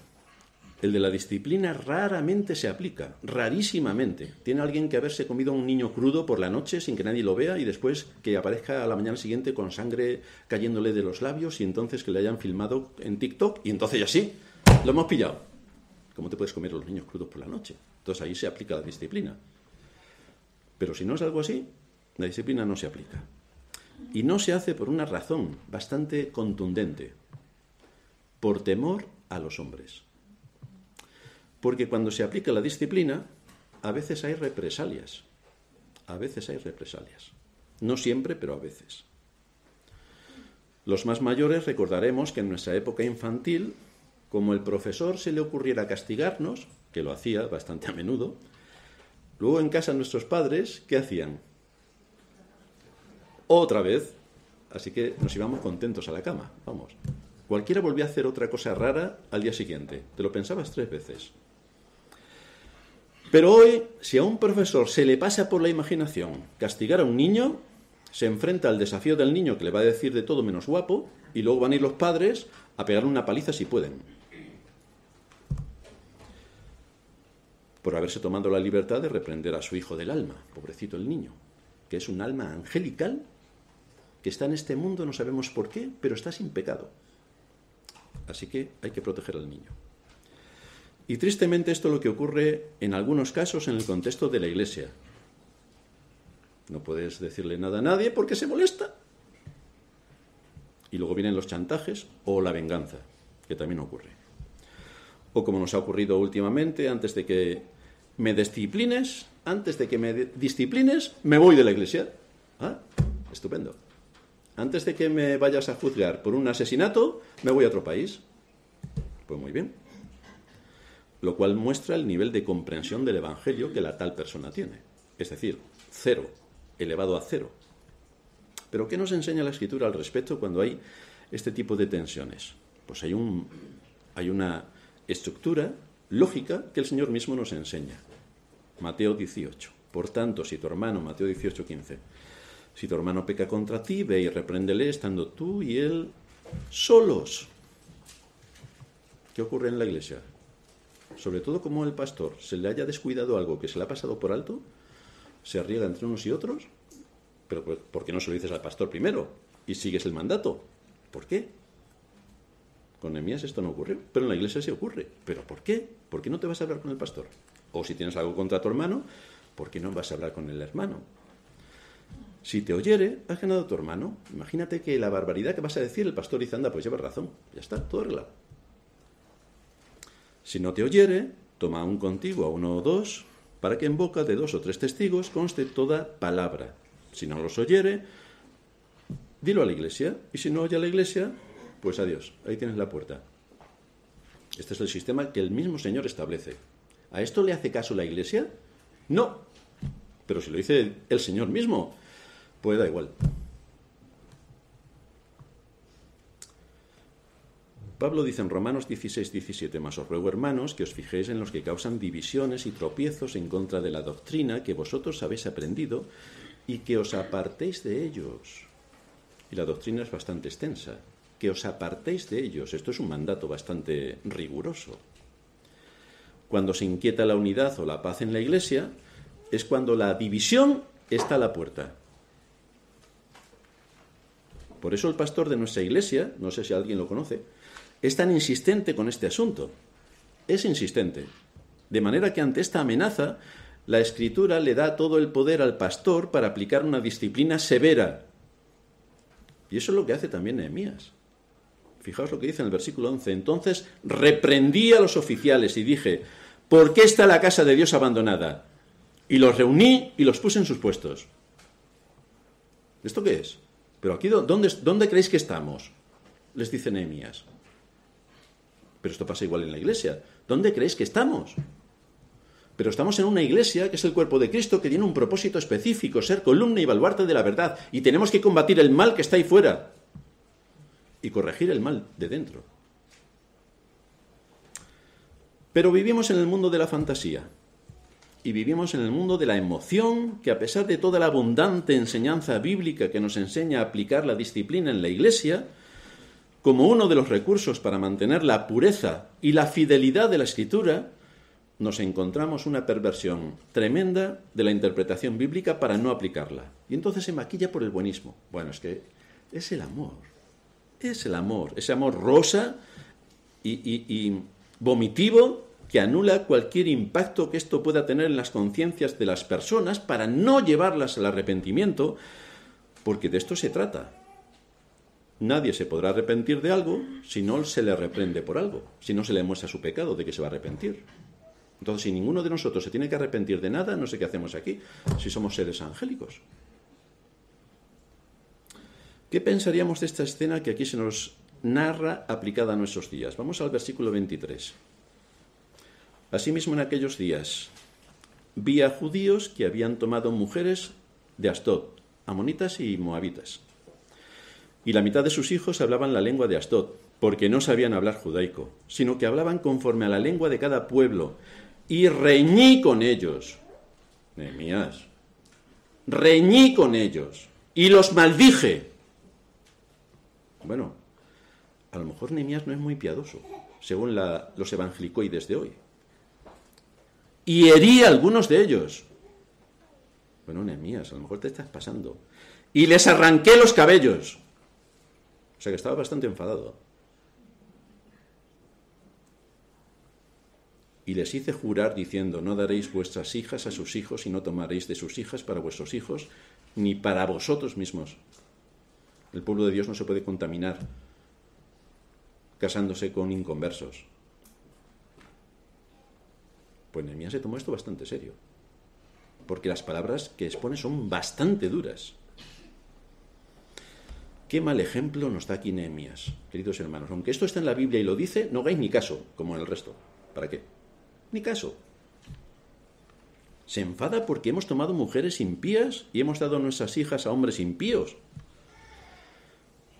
el de la disciplina raramente se aplica, rarísimamente. Tiene alguien que haberse comido a un niño crudo por la noche sin que nadie lo vea y después que aparezca a la mañana siguiente con sangre cayéndole de los labios y entonces que le hayan filmado en TikTok y entonces ya sí, lo hemos pillado. ¿Cómo te puedes comer a los niños crudos por la noche? Entonces ahí se aplica la disciplina. Pero si no es algo así, la disciplina no se aplica. Y no se hace por una razón bastante contundente, por temor a los hombres. Porque cuando se aplica la disciplina, a veces hay represalias. A veces hay represalias. No siempre, pero a veces. Los más mayores recordaremos que en nuestra época infantil, como el profesor se le ocurriera castigarnos, que lo hacía bastante a menudo, luego en casa nuestros padres, ¿qué hacían? Otra vez. Así que nos íbamos contentos a la cama, vamos. Cualquiera volvía a hacer otra cosa rara al día siguiente. Te lo pensabas tres veces. Pero hoy, si a un profesor se le pasa por la imaginación castigar a un niño, se enfrenta al desafío del niño que le va a decir de todo menos guapo, y luego van a ir los padres a pegar una paliza si pueden. Por haberse tomado la libertad de reprender a su hijo del alma, pobrecito el niño, que es un alma angelical que está en este mundo, no sabemos por qué, pero está sin pecado. Así que hay que proteger al niño. Y tristemente esto es lo que ocurre en algunos casos en el contexto de la iglesia. No puedes decirle nada a nadie porque se molesta. Y luego vienen los chantajes o la venganza, que también ocurre. O como nos ha ocurrido últimamente, antes de que me disciplines, antes de que me disciplines, me voy de la iglesia. Ah, estupendo. Antes de que me vayas a juzgar por un asesinato, me voy a otro país. Pues muy bien lo cual muestra el nivel de comprensión del Evangelio que la tal persona tiene. Es decir, cero, elevado a cero. Pero ¿qué nos enseña la Escritura al respecto cuando hay este tipo de tensiones? Pues hay, un, hay una estructura lógica que el Señor mismo nos enseña. Mateo 18. Por tanto, si tu hermano, Mateo 18, 15, si tu hermano peca contra ti, ve y repréndele estando tú y él solos. ¿Qué ocurre en la iglesia? Sobre todo como el pastor se le haya descuidado algo que se le ha pasado por alto, se arriesga entre unos y otros, pero ¿por qué no se lo dices al pastor primero y sigues el mandato? ¿Por qué? Con Emías esto no ocurrió, pero en la iglesia sí ocurre. ¿Pero por qué? ¿Por qué no te vas a hablar con el pastor? O si tienes algo contra tu hermano, ¿por qué no vas a hablar con el hermano? Si te oyere, has ganado tu hermano. Imagínate que la barbaridad que vas a decir, el pastor dice, anda, pues lleva razón. Ya está, todo arreglado. Si no te oyere, toma un contigo a uno o dos, para que en boca de dos o tres testigos conste toda palabra. Si no los oyere, dilo a la iglesia, y si no oye a la iglesia, pues adiós, ahí tienes la puerta. Este es el sistema que el mismo Señor establece. ¿A esto le hace caso la iglesia? No. Pero si lo dice el Señor mismo, pues da igual. Pablo dice en Romanos 16, 17, más os ruego, hermanos, que os fijéis en los que causan divisiones y tropiezos en contra de la doctrina que vosotros habéis aprendido y que os apartéis de ellos. Y la doctrina es bastante extensa. Que os apartéis de ellos. Esto es un mandato bastante riguroso. Cuando se inquieta la unidad o la paz en la iglesia, es cuando la división está a la puerta. Por eso el pastor de nuestra iglesia, no sé si alguien lo conoce, es tan insistente con este asunto. Es insistente. De manera que ante esta amenaza, la escritura le da todo el poder al pastor para aplicar una disciplina severa. Y eso es lo que hace también Nehemías. Fijaos lo que dice en el versículo 11. Entonces reprendí a los oficiales y dije, ¿por qué está la casa de Dios abandonada? Y los reuní y los puse en sus puestos. ¿Esto qué es? Pero aquí, ¿dónde, creéis que estamos? Les dice Nehemías. Pero esto pasa igual en la iglesia. ¿Dónde creéis que estamos? Pero estamos en una iglesia que es el cuerpo de Cristo que tiene un propósito específico, ser columna y baluarte de la verdad. Y tenemos que combatir el mal que está ahí fuera y corregir el mal de dentro. Pero vivimos en el mundo de la fantasía y vivimos en el mundo de la emoción que a pesar de toda la abundante enseñanza bíblica que nos enseña a aplicar la disciplina en la iglesia, como uno de los recursos para mantener la pureza y la fidelidad de la escritura, nos encontramos una perversión tremenda de la interpretación bíblica para no aplicarla. Y entonces se maquilla por el buenismo. Bueno, es que es el amor. Es el amor. Ese amor rosa y, y vomitivo que anula cualquier impacto que esto pueda tener en las conciencias de las personas para no llevarlas al arrepentimiento, porque de esto se trata. Nadie se podrá arrepentir de algo si no se le reprende por algo, si no se le muestra su pecado de que se va a arrepentir. Entonces, si ninguno de nosotros se tiene que arrepentir de nada, no sé qué hacemos aquí, si somos seres angélicos. ¿Qué pensaríamos de esta escena que aquí se nos narra aplicada a nuestros días? Vamos al versículo 23. Asimismo, en aquellos días vi a judíos que habían tomado mujeres de Astot, amonitas y moabitas y la mitad de sus hijos hablaban la lengua de Asdod, porque no sabían hablar judaico, sino que hablaban conforme a la lengua de cada pueblo, y reñí con ellos. Nehemías. Reñí con ellos y los maldije. Bueno, a lo mejor Nehemías no es muy piadoso, según los evangelicoides de hoy. Y herí a algunos de ellos. Bueno, Nehemías, a lo mejor te estás pasando. Y les arranqué los cabellos sea que estaba bastante enfadado. Y les hice jurar diciendo, no daréis vuestras hijas a sus hijos y no tomaréis de sus hijas para vuestros hijos, ni para vosotros mismos. El pueblo de Dios no se puede contaminar casándose con inconversos. Pues Nehemías se tomó esto bastante serio, porque las palabras que expone son bastante duras. Qué mal ejemplo nos da aquí Nehemías, queridos hermanos. Aunque esto está en la Biblia y lo dice, no hagáis ni caso, como en el resto. ¿Para qué? Ni caso. Se enfada porque hemos tomado mujeres impías y hemos dado nuestras hijas a hombres impíos.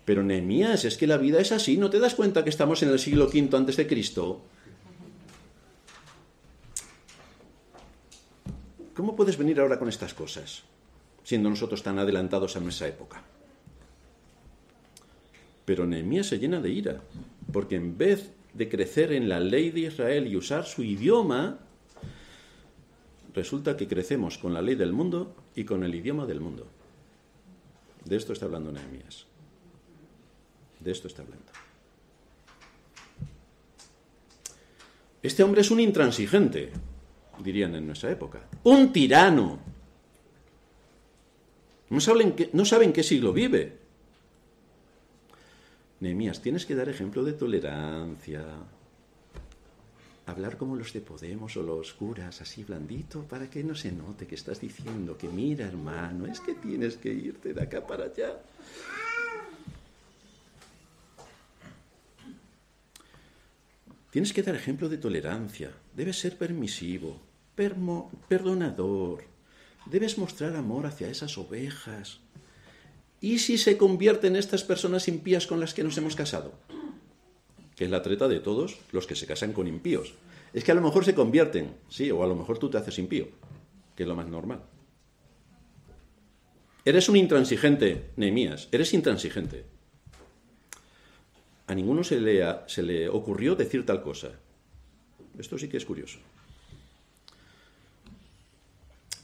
Pero Nehemías, es que la vida es así, ¿no te das cuenta que estamos en el siglo V antes de Cristo? ¿Cómo puedes venir ahora con estas cosas, siendo nosotros tan adelantados a nuestra época? Pero Nehemías se llena de ira, porque en vez de crecer en la ley de Israel y usar su idioma, resulta que crecemos con la ley del mundo y con el idioma del mundo. De esto está hablando Nehemías. De esto está hablando. Este hombre es un intransigente, dirían en nuestra época. Un tirano. No saben, no saben qué siglo vive. Nehemías, tienes que dar ejemplo de tolerancia. hablar como los de Podemos o los curas, así blandito, para que no se note que estás diciendo que mira hermano, es que tienes que irte de acá para allá. Tienes que dar ejemplo de tolerancia, debes ser permisivo, perdonador, debes mostrar amor hacia esas ovejas. ¿Y si se convierten estas personas impías con las que nos hemos casado? que es la treta de todos los que se casan con impíos. Es que a lo mejor se convierten, sí, o a lo mejor tú te haces impío, que es lo más normal. Eres un intransigente, Nehemías, eres intransigente. A ninguno se le, se le ocurrió decir tal cosa. Esto sí que es curioso.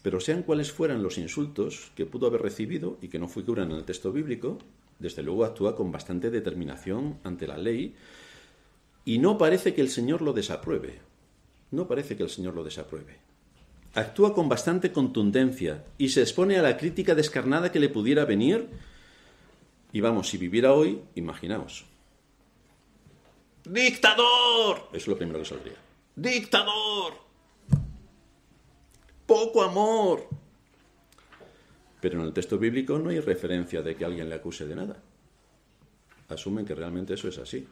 Pero sean cuales fueran los insultos que pudo haber recibido y que no figuran en el texto bíblico, desde luego actúa con bastante determinación ante la ley y no parece que el Señor lo desapruebe. No parece que el Señor lo desapruebe. Actúa con bastante contundencia y se expone a la crítica descarnada que le pudiera venir. Y vamos, si viviera hoy, imaginaos. ¡Dictador! Eso es lo primero que saldría. ¡Dictador! ¡Poco amor! Pero en el texto bíblico no hay referencia de que alguien le acuse de nada. Asumen que realmente eso es así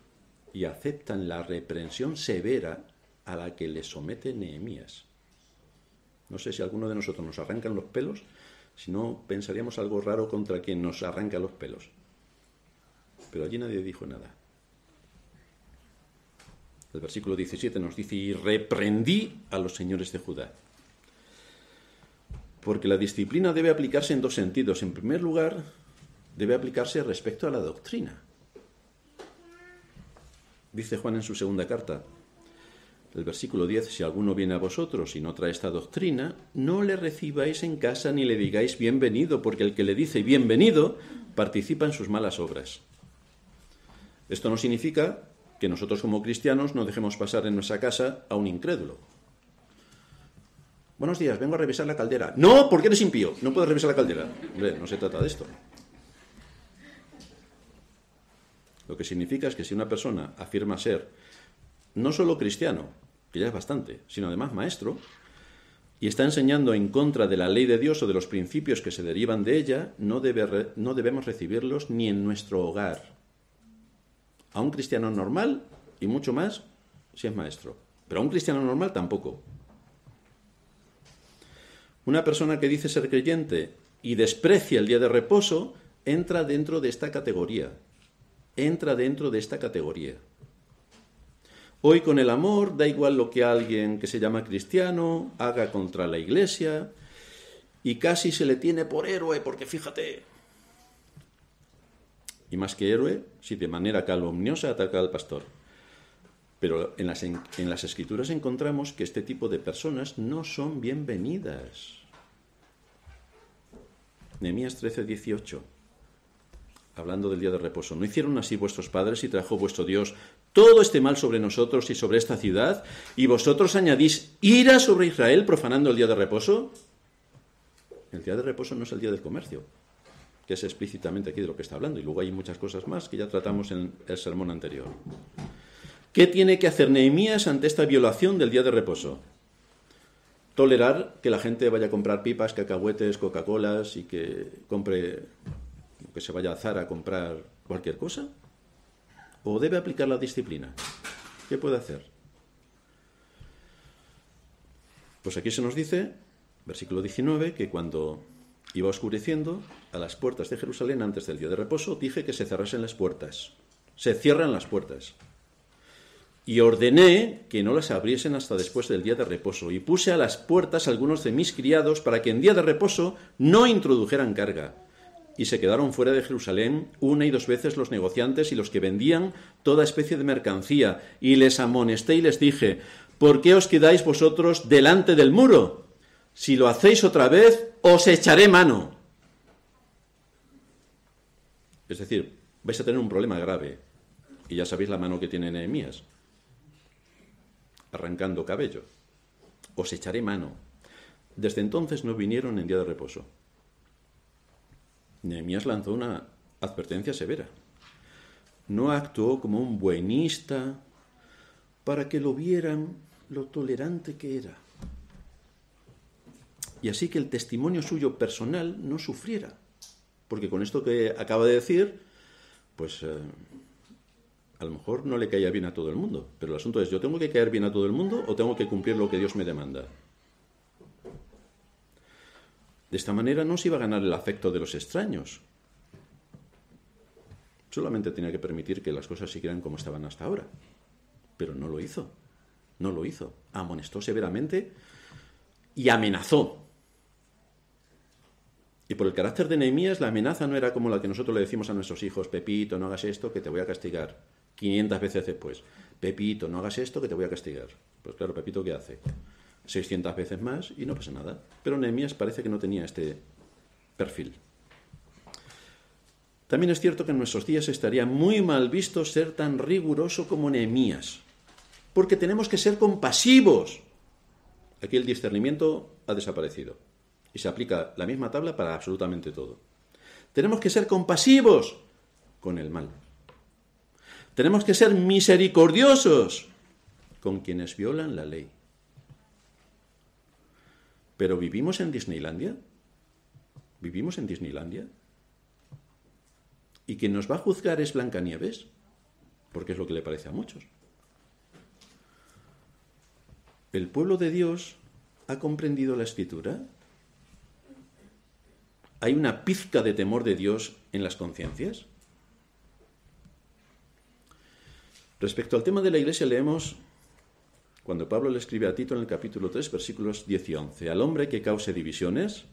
y aceptan la reprensión severa a la que le somete Nehemías. No sé si alguno de nosotros nos arrancan los pelos, si no pensaríamos algo raro contra quien nos arranca los pelos. Pero allí nadie dijo nada. El versículo 17 nos dice, y reprendí a los señores de Judá. Porque la disciplina debe aplicarse en dos sentidos. En primer lugar, debe aplicarse respecto a la doctrina. Dice Juan en su segunda carta, el versículo 10, si alguno viene a vosotros y no trae esta doctrina, no le recibáis en casa ni le digáis bienvenido, porque el que le dice bienvenido participa en sus malas obras. Esto no significa que nosotros como cristianos no dejemos pasar en nuestra casa a un incrédulo. Buenos días, vengo a revisar la caldera. No, porque eres impío, no puedes revisar la caldera. Hombre, no se trata de esto. Lo que significa es que si una persona afirma ser no solo cristiano, que ya es bastante, sino además maestro, y está enseñando en contra de la ley de Dios o de los principios que se derivan de ella, no, debe, no debemos recibirlos ni en nuestro hogar. A un cristiano normal, y mucho más, si es maestro. Pero a un cristiano normal tampoco. Una persona que dice ser creyente y desprecia el día de reposo, entra dentro de esta categoría entra dentro de esta categoría. Hoy con el amor da igual lo que alguien que se llama cristiano haga contra la iglesia y casi se le tiene por héroe porque fíjate. Y más que héroe, si de manera calumniosa ataca al pastor. Pero en las, en las escrituras encontramos que este tipo de personas no son bienvenidas. Nehemías 13, 18 hablando del día de reposo, ¿no hicieron así vuestros padres y trajo vuestro Dios todo este mal sobre nosotros y sobre esta ciudad? ¿Y vosotros añadís ira sobre Israel profanando el día de reposo? El día de reposo no es el día del comercio, que es explícitamente aquí de lo que está hablando, y luego hay muchas cosas más que ya tratamos en el sermón anterior. ¿Qué tiene que hacer Nehemías ante esta violación del día de reposo? Tolerar que la gente vaya a comprar pipas, cacahuetes, Coca-Colas y que compre que se vaya a Zara a comprar cualquier cosa? ¿O debe aplicar la disciplina? ¿Qué puede hacer? Pues aquí se nos dice, versículo 19, que cuando iba oscureciendo a las puertas de Jerusalén antes del día de reposo, dije que se cerrasen las puertas. Se cierran las puertas. Y ordené que no las abriesen hasta después del día de reposo. Y puse a las puertas algunos de mis criados para que en día de reposo no introdujeran carga y se quedaron fuera de Jerusalén una y dos veces los negociantes y los que vendían toda especie de mercancía, y les amonesté y les dije, ¿por qué os quedáis vosotros delante del muro? Si lo hacéis otra vez, os echaré mano. Es decir, vais a tener un problema grave, y ya sabéis la mano que tiene Nehemías, arrancando cabello. Os echaré mano. Desde entonces no vinieron en día de reposo. Nehemías lanzó una advertencia severa. No actuó como un buenista para que lo vieran, lo tolerante que era. Y así que el testimonio suyo personal no sufriera. Porque con esto que acaba de decir, pues eh, a lo mejor no le caía bien a todo el mundo. Pero el asunto es, ¿yo tengo que caer bien a todo el mundo o tengo que cumplir lo que Dios me demanda? De esta manera no se iba a ganar el afecto de los extraños. Solamente tenía que permitir que las cosas siguieran como estaban hasta ahora. Pero no lo hizo. No lo hizo. Amonestó severamente y amenazó. Y por el carácter de Nehemías, la amenaza no era como la que nosotros le decimos a nuestros hijos, Pepito, no hagas esto, que te voy a castigar. 500 veces después, Pepito, no hagas esto, que te voy a castigar. Pues claro, Pepito, ¿qué hace? 600 veces más y no pasa nada. Pero Nehemías parece que no tenía este perfil. También es cierto que en nuestros días estaría muy mal visto ser tan riguroso como Nehemías, porque tenemos que ser compasivos. Aquí el discernimiento ha desaparecido y se aplica la misma tabla para absolutamente todo. Tenemos que ser compasivos con el mal. Tenemos que ser misericordiosos con quienes violan la ley. Pero ¿vivimos en Disneylandia? ¿Vivimos en Disneylandia? ¿Y quien nos va a juzgar es Blancanieves? Porque es lo que le parece a muchos. ¿El pueblo de Dios ha comprendido la escritura? ¿Hay una pizca de temor de Dios en las conciencias? Respecto al tema de la iglesia leemos cuando Pablo le escribe a Tito en el capítulo 3, versículos 10 y 11, al hombre que cause divisiones,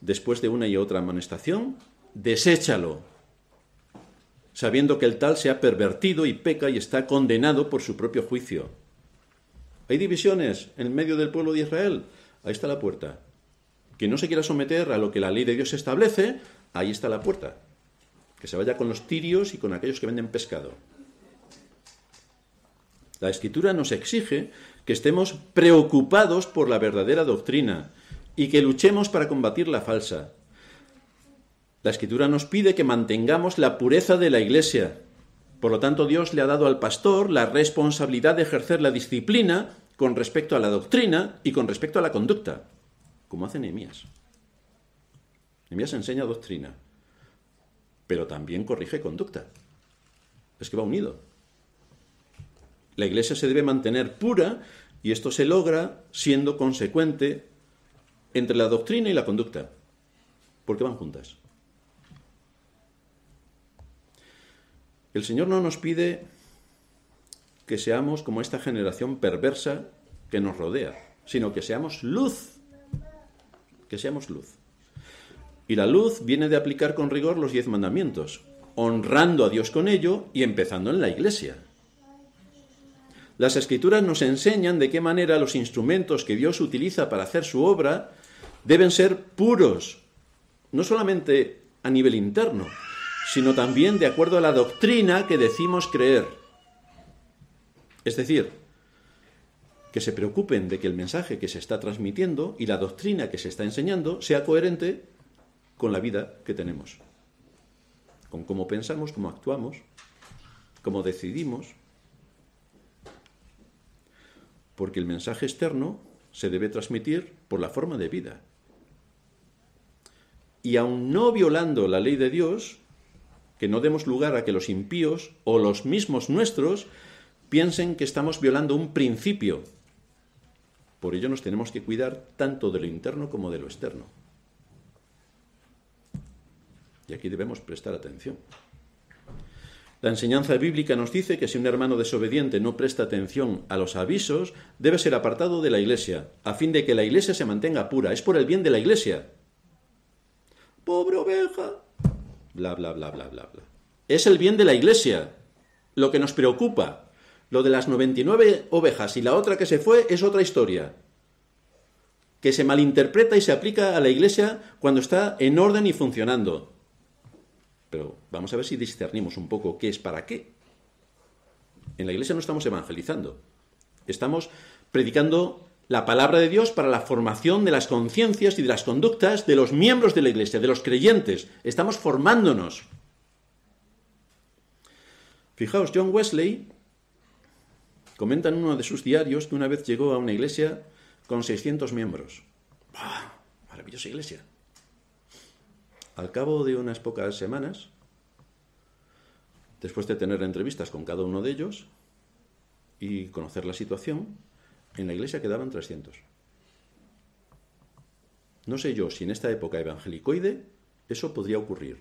después de una y otra amonestación, deséchalo, sabiendo que el tal se ha pervertido y peca y está condenado por su propio juicio. ¿Hay divisiones en medio del pueblo de Israel? Ahí está la puerta. Quien no se quiera someter a lo que la ley de Dios establece, ahí está la puerta. Que se vaya con los tirios y con aquellos que venden pescado. La escritura nos exige que estemos preocupados por la verdadera doctrina y que luchemos para combatir la falsa. La escritura nos pide que mantengamos la pureza de la iglesia. Por lo tanto, Dios le ha dado al pastor la responsabilidad de ejercer la disciplina con respecto a la doctrina y con respecto a la conducta, como hace Nehemías. Nehemías enseña doctrina, pero también corrige conducta. Es que va unido. La iglesia se debe mantener pura y esto se logra siendo consecuente entre la doctrina y la conducta, porque van juntas. El Señor no nos pide que seamos como esta generación perversa que nos rodea, sino que seamos luz, que seamos luz. Y la luz viene de aplicar con rigor los diez mandamientos, honrando a Dios con ello y empezando en la iglesia. Las escrituras nos enseñan de qué manera los instrumentos que Dios utiliza para hacer su obra deben ser puros, no solamente a nivel interno, sino también de acuerdo a la doctrina que decimos creer. Es decir, que se preocupen de que el mensaje que se está transmitiendo y la doctrina que se está enseñando sea coherente con la vida que tenemos, con cómo pensamos, cómo actuamos, cómo decidimos, porque el mensaje externo se debe transmitir por la forma de vida. Y aun no violando la ley de Dios, que no demos lugar a que los impíos o los mismos nuestros piensen que estamos violando un principio. Por ello nos tenemos que cuidar tanto de lo interno como de lo externo. Y aquí debemos prestar atención. La enseñanza bíblica nos dice que si un hermano desobediente no presta atención a los avisos, debe ser apartado de la iglesia, a fin de que la iglesia se mantenga pura. Es por el bien de la iglesia. Pobre oveja. Bla, bla, bla, bla, bla, bla. Es el bien de la iglesia lo que nos preocupa. Lo de las 99 ovejas y la otra que se fue es otra historia. Que se malinterpreta y se aplica a la iglesia cuando está en orden y funcionando. Pero vamos a ver si discernimos un poco qué es para qué. En la iglesia no estamos evangelizando, estamos predicando la palabra de Dios para la formación de las conciencias y de las conductas de los miembros de la iglesia, de los creyentes. Estamos formándonos. Fijaos, John Wesley Comenta en uno de sus diarios que una vez llegó a una iglesia con 600 miembros. Maravillosa iglesia. Al cabo de unas pocas semanas, después de tener entrevistas con cada uno de ellos y conocer la situación, en la iglesia quedaban 300. No sé yo si en esta época evangelicoide eso podría ocurrir.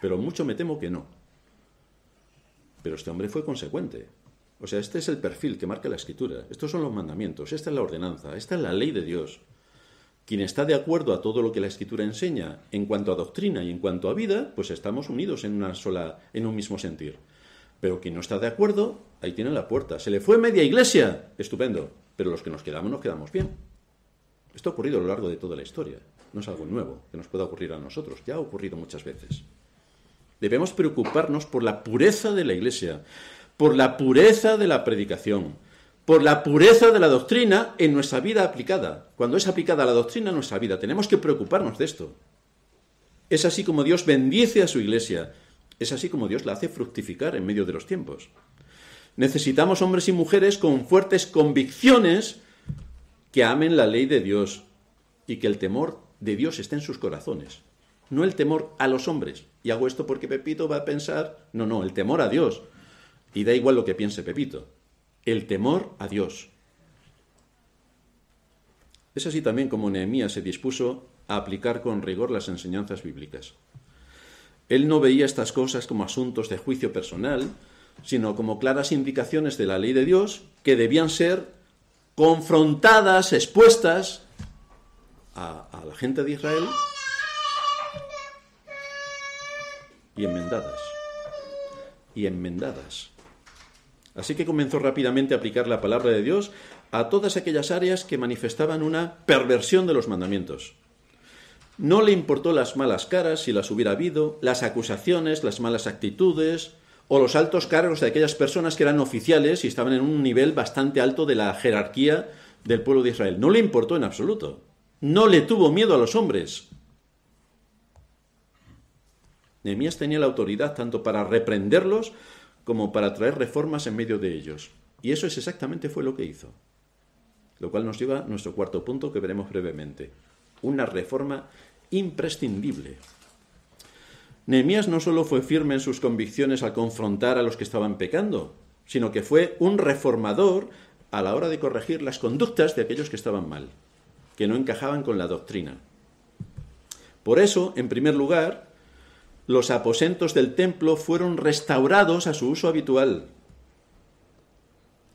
Pero mucho me temo que no. Pero este hombre fue consecuente. O sea, este es el perfil que marca la escritura. Estos son los mandamientos, esta es la ordenanza, esta es la ley de Dios. Quien está de acuerdo a todo lo que la escritura enseña en cuanto a doctrina y en cuanto a vida, pues estamos unidos en una sola en un mismo sentir. Pero quien no está de acuerdo, ahí tiene la puerta. Se le fue media iglesia, estupendo, pero los que nos quedamos nos quedamos bien. Esto ha ocurrido a lo largo de toda la historia. No es algo nuevo que nos pueda ocurrir a nosotros, ya ha ocurrido muchas veces. Debemos preocuparnos por la pureza de la iglesia, por la pureza de la predicación, por la pureza de la doctrina en nuestra vida aplicada. Cuando es aplicada la doctrina en nuestra vida, tenemos que preocuparnos de esto. Es así como Dios bendice a su iglesia, es así como Dios la hace fructificar en medio de los tiempos. Necesitamos hombres y mujeres con fuertes convicciones que amen la ley de Dios y que el temor de Dios esté en sus corazones. No el temor a los hombres. Y hago esto porque Pepito va a pensar, no, no, el temor a Dios. Y da igual lo que piense Pepito el temor a Dios. Es así también como Nehemías se dispuso a aplicar con rigor las enseñanzas bíblicas. Él no veía estas cosas como asuntos de juicio personal, sino como claras indicaciones de la ley de Dios que debían ser confrontadas, expuestas a, la gente de Israel y enmendadas. Y enmendadas. Así que comenzó rápidamente a aplicar la palabra de Dios a todas aquellas áreas que manifestaban una perversión de los mandamientos. No le importó las malas caras, si las hubiera habido, las acusaciones, las malas actitudes o los altos cargos de aquellas personas que eran oficiales y estaban en un nivel bastante alto de la jerarquía del pueblo de Israel. No le importó en absoluto. No le tuvo miedo a los hombres. Nehemías tenía la autoridad tanto para reprenderlos como para traer reformas en medio de ellos. Y eso es exactamente fue lo que hizo. Lo cual nos lleva a nuestro cuarto punto que veremos brevemente. Una reforma imprescindible. Nehemías no solo fue firme en sus convicciones al confrontar a los que estaban pecando, sino que fue un reformador a la hora de corregir las conductas de aquellos que estaban mal, que no encajaban con la doctrina. Por eso, en primer lugar, los aposentos del templo fueron restaurados a su uso habitual.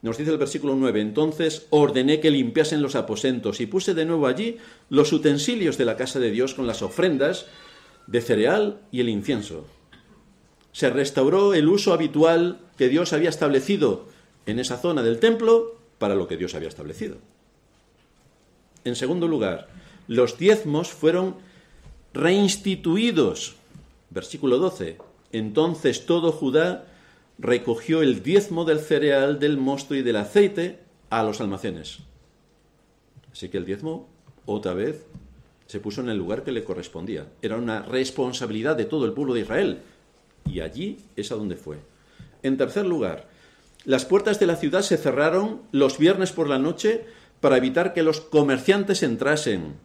Nos dice el versículo 9, entonces ordené que limpiasen los aposentos y puse de nuevo allí los utensilios de la casa de Dios con las ofrendas de cereal y el incienso. Se restauró el uso habitual que Dios había establecido en esa zona del templo para lo que Dios había establecido. En segundo lugar, los diezmos fueron reinstituidos Versículo 12. Entonces todo Judá recogió el diezmo del cereal, del mosto y del aceite a los almacenes. Así que el diezmo, otra vez, se puso en el lugar que le correspondía. Era una responsabilidad de todo el pueblo de Israel. Y allí es a donde fue. En tercer lugar, las puertas de la ciudad se cerraron los viernes por la noche para evitar que los comerciantes entrasen.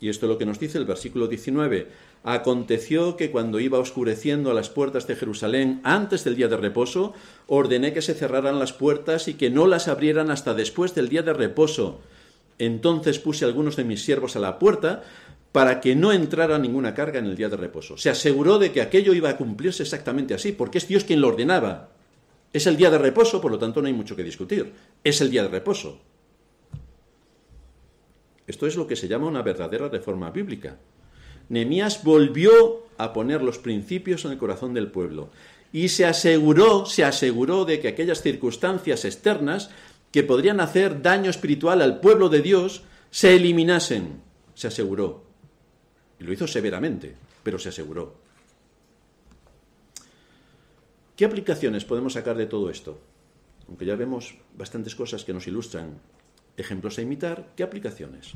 Y esto es lo que nos dice el versículo 19. Aconteció que cuando iba oscureciendo a las puertas de Jerusalén antes del día de reposo, ordené que se cerraran las puertas y que no las abrieran hasta después del día de reposo. Entonces puse algunos de mis siervos a la puerta para que no entrara ninguna carga en el día de reposo. Se aseguró de que aquello iba a cumplirse exactamente así, porque es Dios quien lo ordenaba. Es el día de reposo, por lo tanto no hay mucho que discutir. Es el día de reposo. Esto es lo que se llama una verdadera reforma bíblica. Nehemías volvió a poner los principios en el corazón del pueblo y se aseguró, se aseguró de que aquellas circunstancias externas que podrían hacer daño espiritual al pueblo de Dios se eliminasen. Se aseguró. Y lo hizo severamente, pero se aseguró. ¿Qué aplicaciones podemos sacar de todo esto? Aunque ya vemos bastantes cosas que nos ilustran ejemplos a imitar, ¿qué aplicaciones?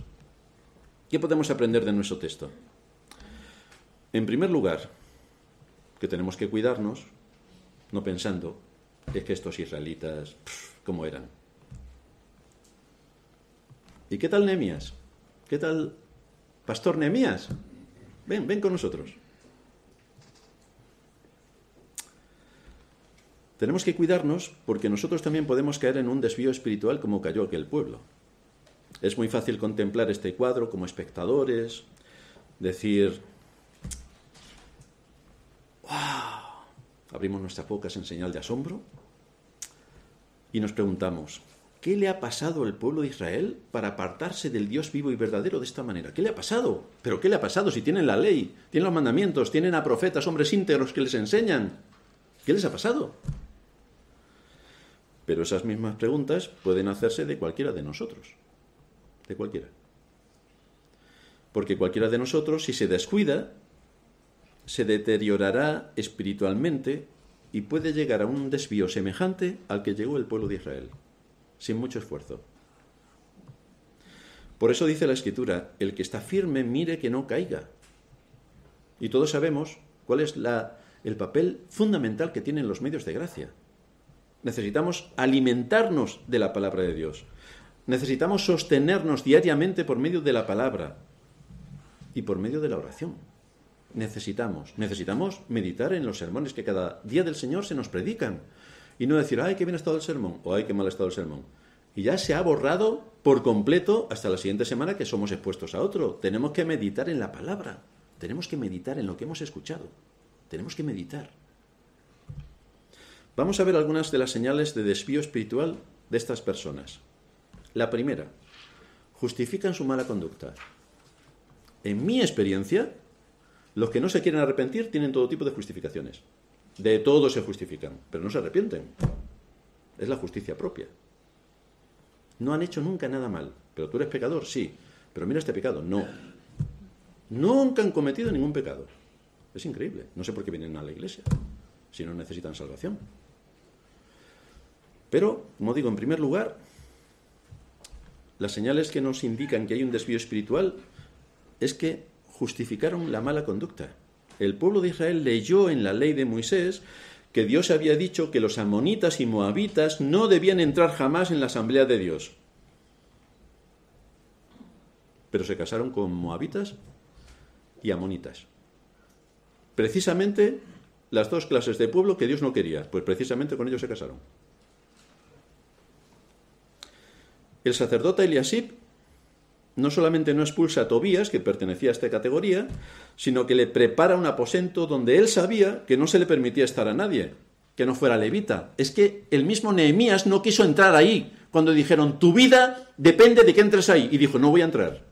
¿Qué podemos aprender de nuestro texto? En primer lugar, que tenemos que cuidarnos, no pensando, es que estos israelitas, ¿cómo eran? ¿Y qué tal Nehemías? ¿Qué tal Pastor Nehemías? Ven, ven con nosotros. Tenemos que cuidarnos porque nosotros también podemos caer en un desvío espiritual como cayó aquel pueblo. Es muy fácil contemplar este cuadro como espectadores, decir, ¡wow! Abrimos nuestras bocas en señal de asombro y nos preguntamos, ¿qué le ha pasado al pueblo de Israel para apartarse del Dios vivo y verdadero de esta manera? ¿Qué le ha pasado? ¿Pero qué le ha pasado si tienen la ley, tienen los mandamientos, tienen a profetas, hombres íntegros que les enseñan? ¿Qué les ha pasado? Pero esas mismas preguntas pueden hacerse de cualquiera de nosotros. De cualquiera. Porque cualquiera de nosotros, si se descuida, se deteriorará espiritualmente y puede llegar a un desvío semejante al que llegó el pueblo de Israel, sin mucho esfuerzo. Por eso dice la Escritura, el que está firme mire que no caiga. Y todos sabemos cuál es la, el papel fundamental que tienen los medios de gracia. Necesitamos alimentarnos de la palabra de Dios. Necesitamos sostenernos diariamente por medio de la palabra y por medio de la oración. Necesitamos, necesitamos meditar en los sermones que cada día del Señor se nos predican y no decir, ay, qué bien ha estado el sermón o ay, qué mal ha estado el sermón. Y ya se ha borrado por completo hasta la siguiente semana que somos expuestos a otro. Tenemos que meditar en la palabra, tenemos que meditar en lo que hemos escuchado, tenemos que meditar. Vamos a ver algunas de las señales de desvío espiritual de estas personas. La primera, justifican su mala conducta. En mi experiencia, los que no se quieren arrepentir tienen todo tipo de justificaciones. De todo se justifican, pero no se arrepienten. Es la justicia propia. No han hecho nunca nada mal. Pero tú eres pecador, sí. Pero mira este pecado, no. Nunca han cometido ningún pecado. Es increíble. No sé por qué vienen a la iglesia si no necesitan salvación. Pero, como digo, en primer lugar, las señales que nos indican que hay un desvío espiritual es que justificaron la mala conducta. El pueblo de Israel leyó en la ley de Moisés que Dios había dicho que los amonitas y moabitas no debían entrar jamás en la asamblea de Dios. Pero se casaron con moabitas y amonitas. Precisamente las dos clases de pueblo que Dios no quería, pues precisamente con ellos se casaron. El sacerdote Eliasib no solamente no expulsa a Tobías, que pertenecía a esta categoría, sino que le prepara un aposento donde él sabía que no se le permitía estar a nadie, que no fuera levita. Es que el mismo Nehemías no quiso entrar ahí cuando dijeron, tu vida depende de que entres ahí. Y dijo, no voy a entrar.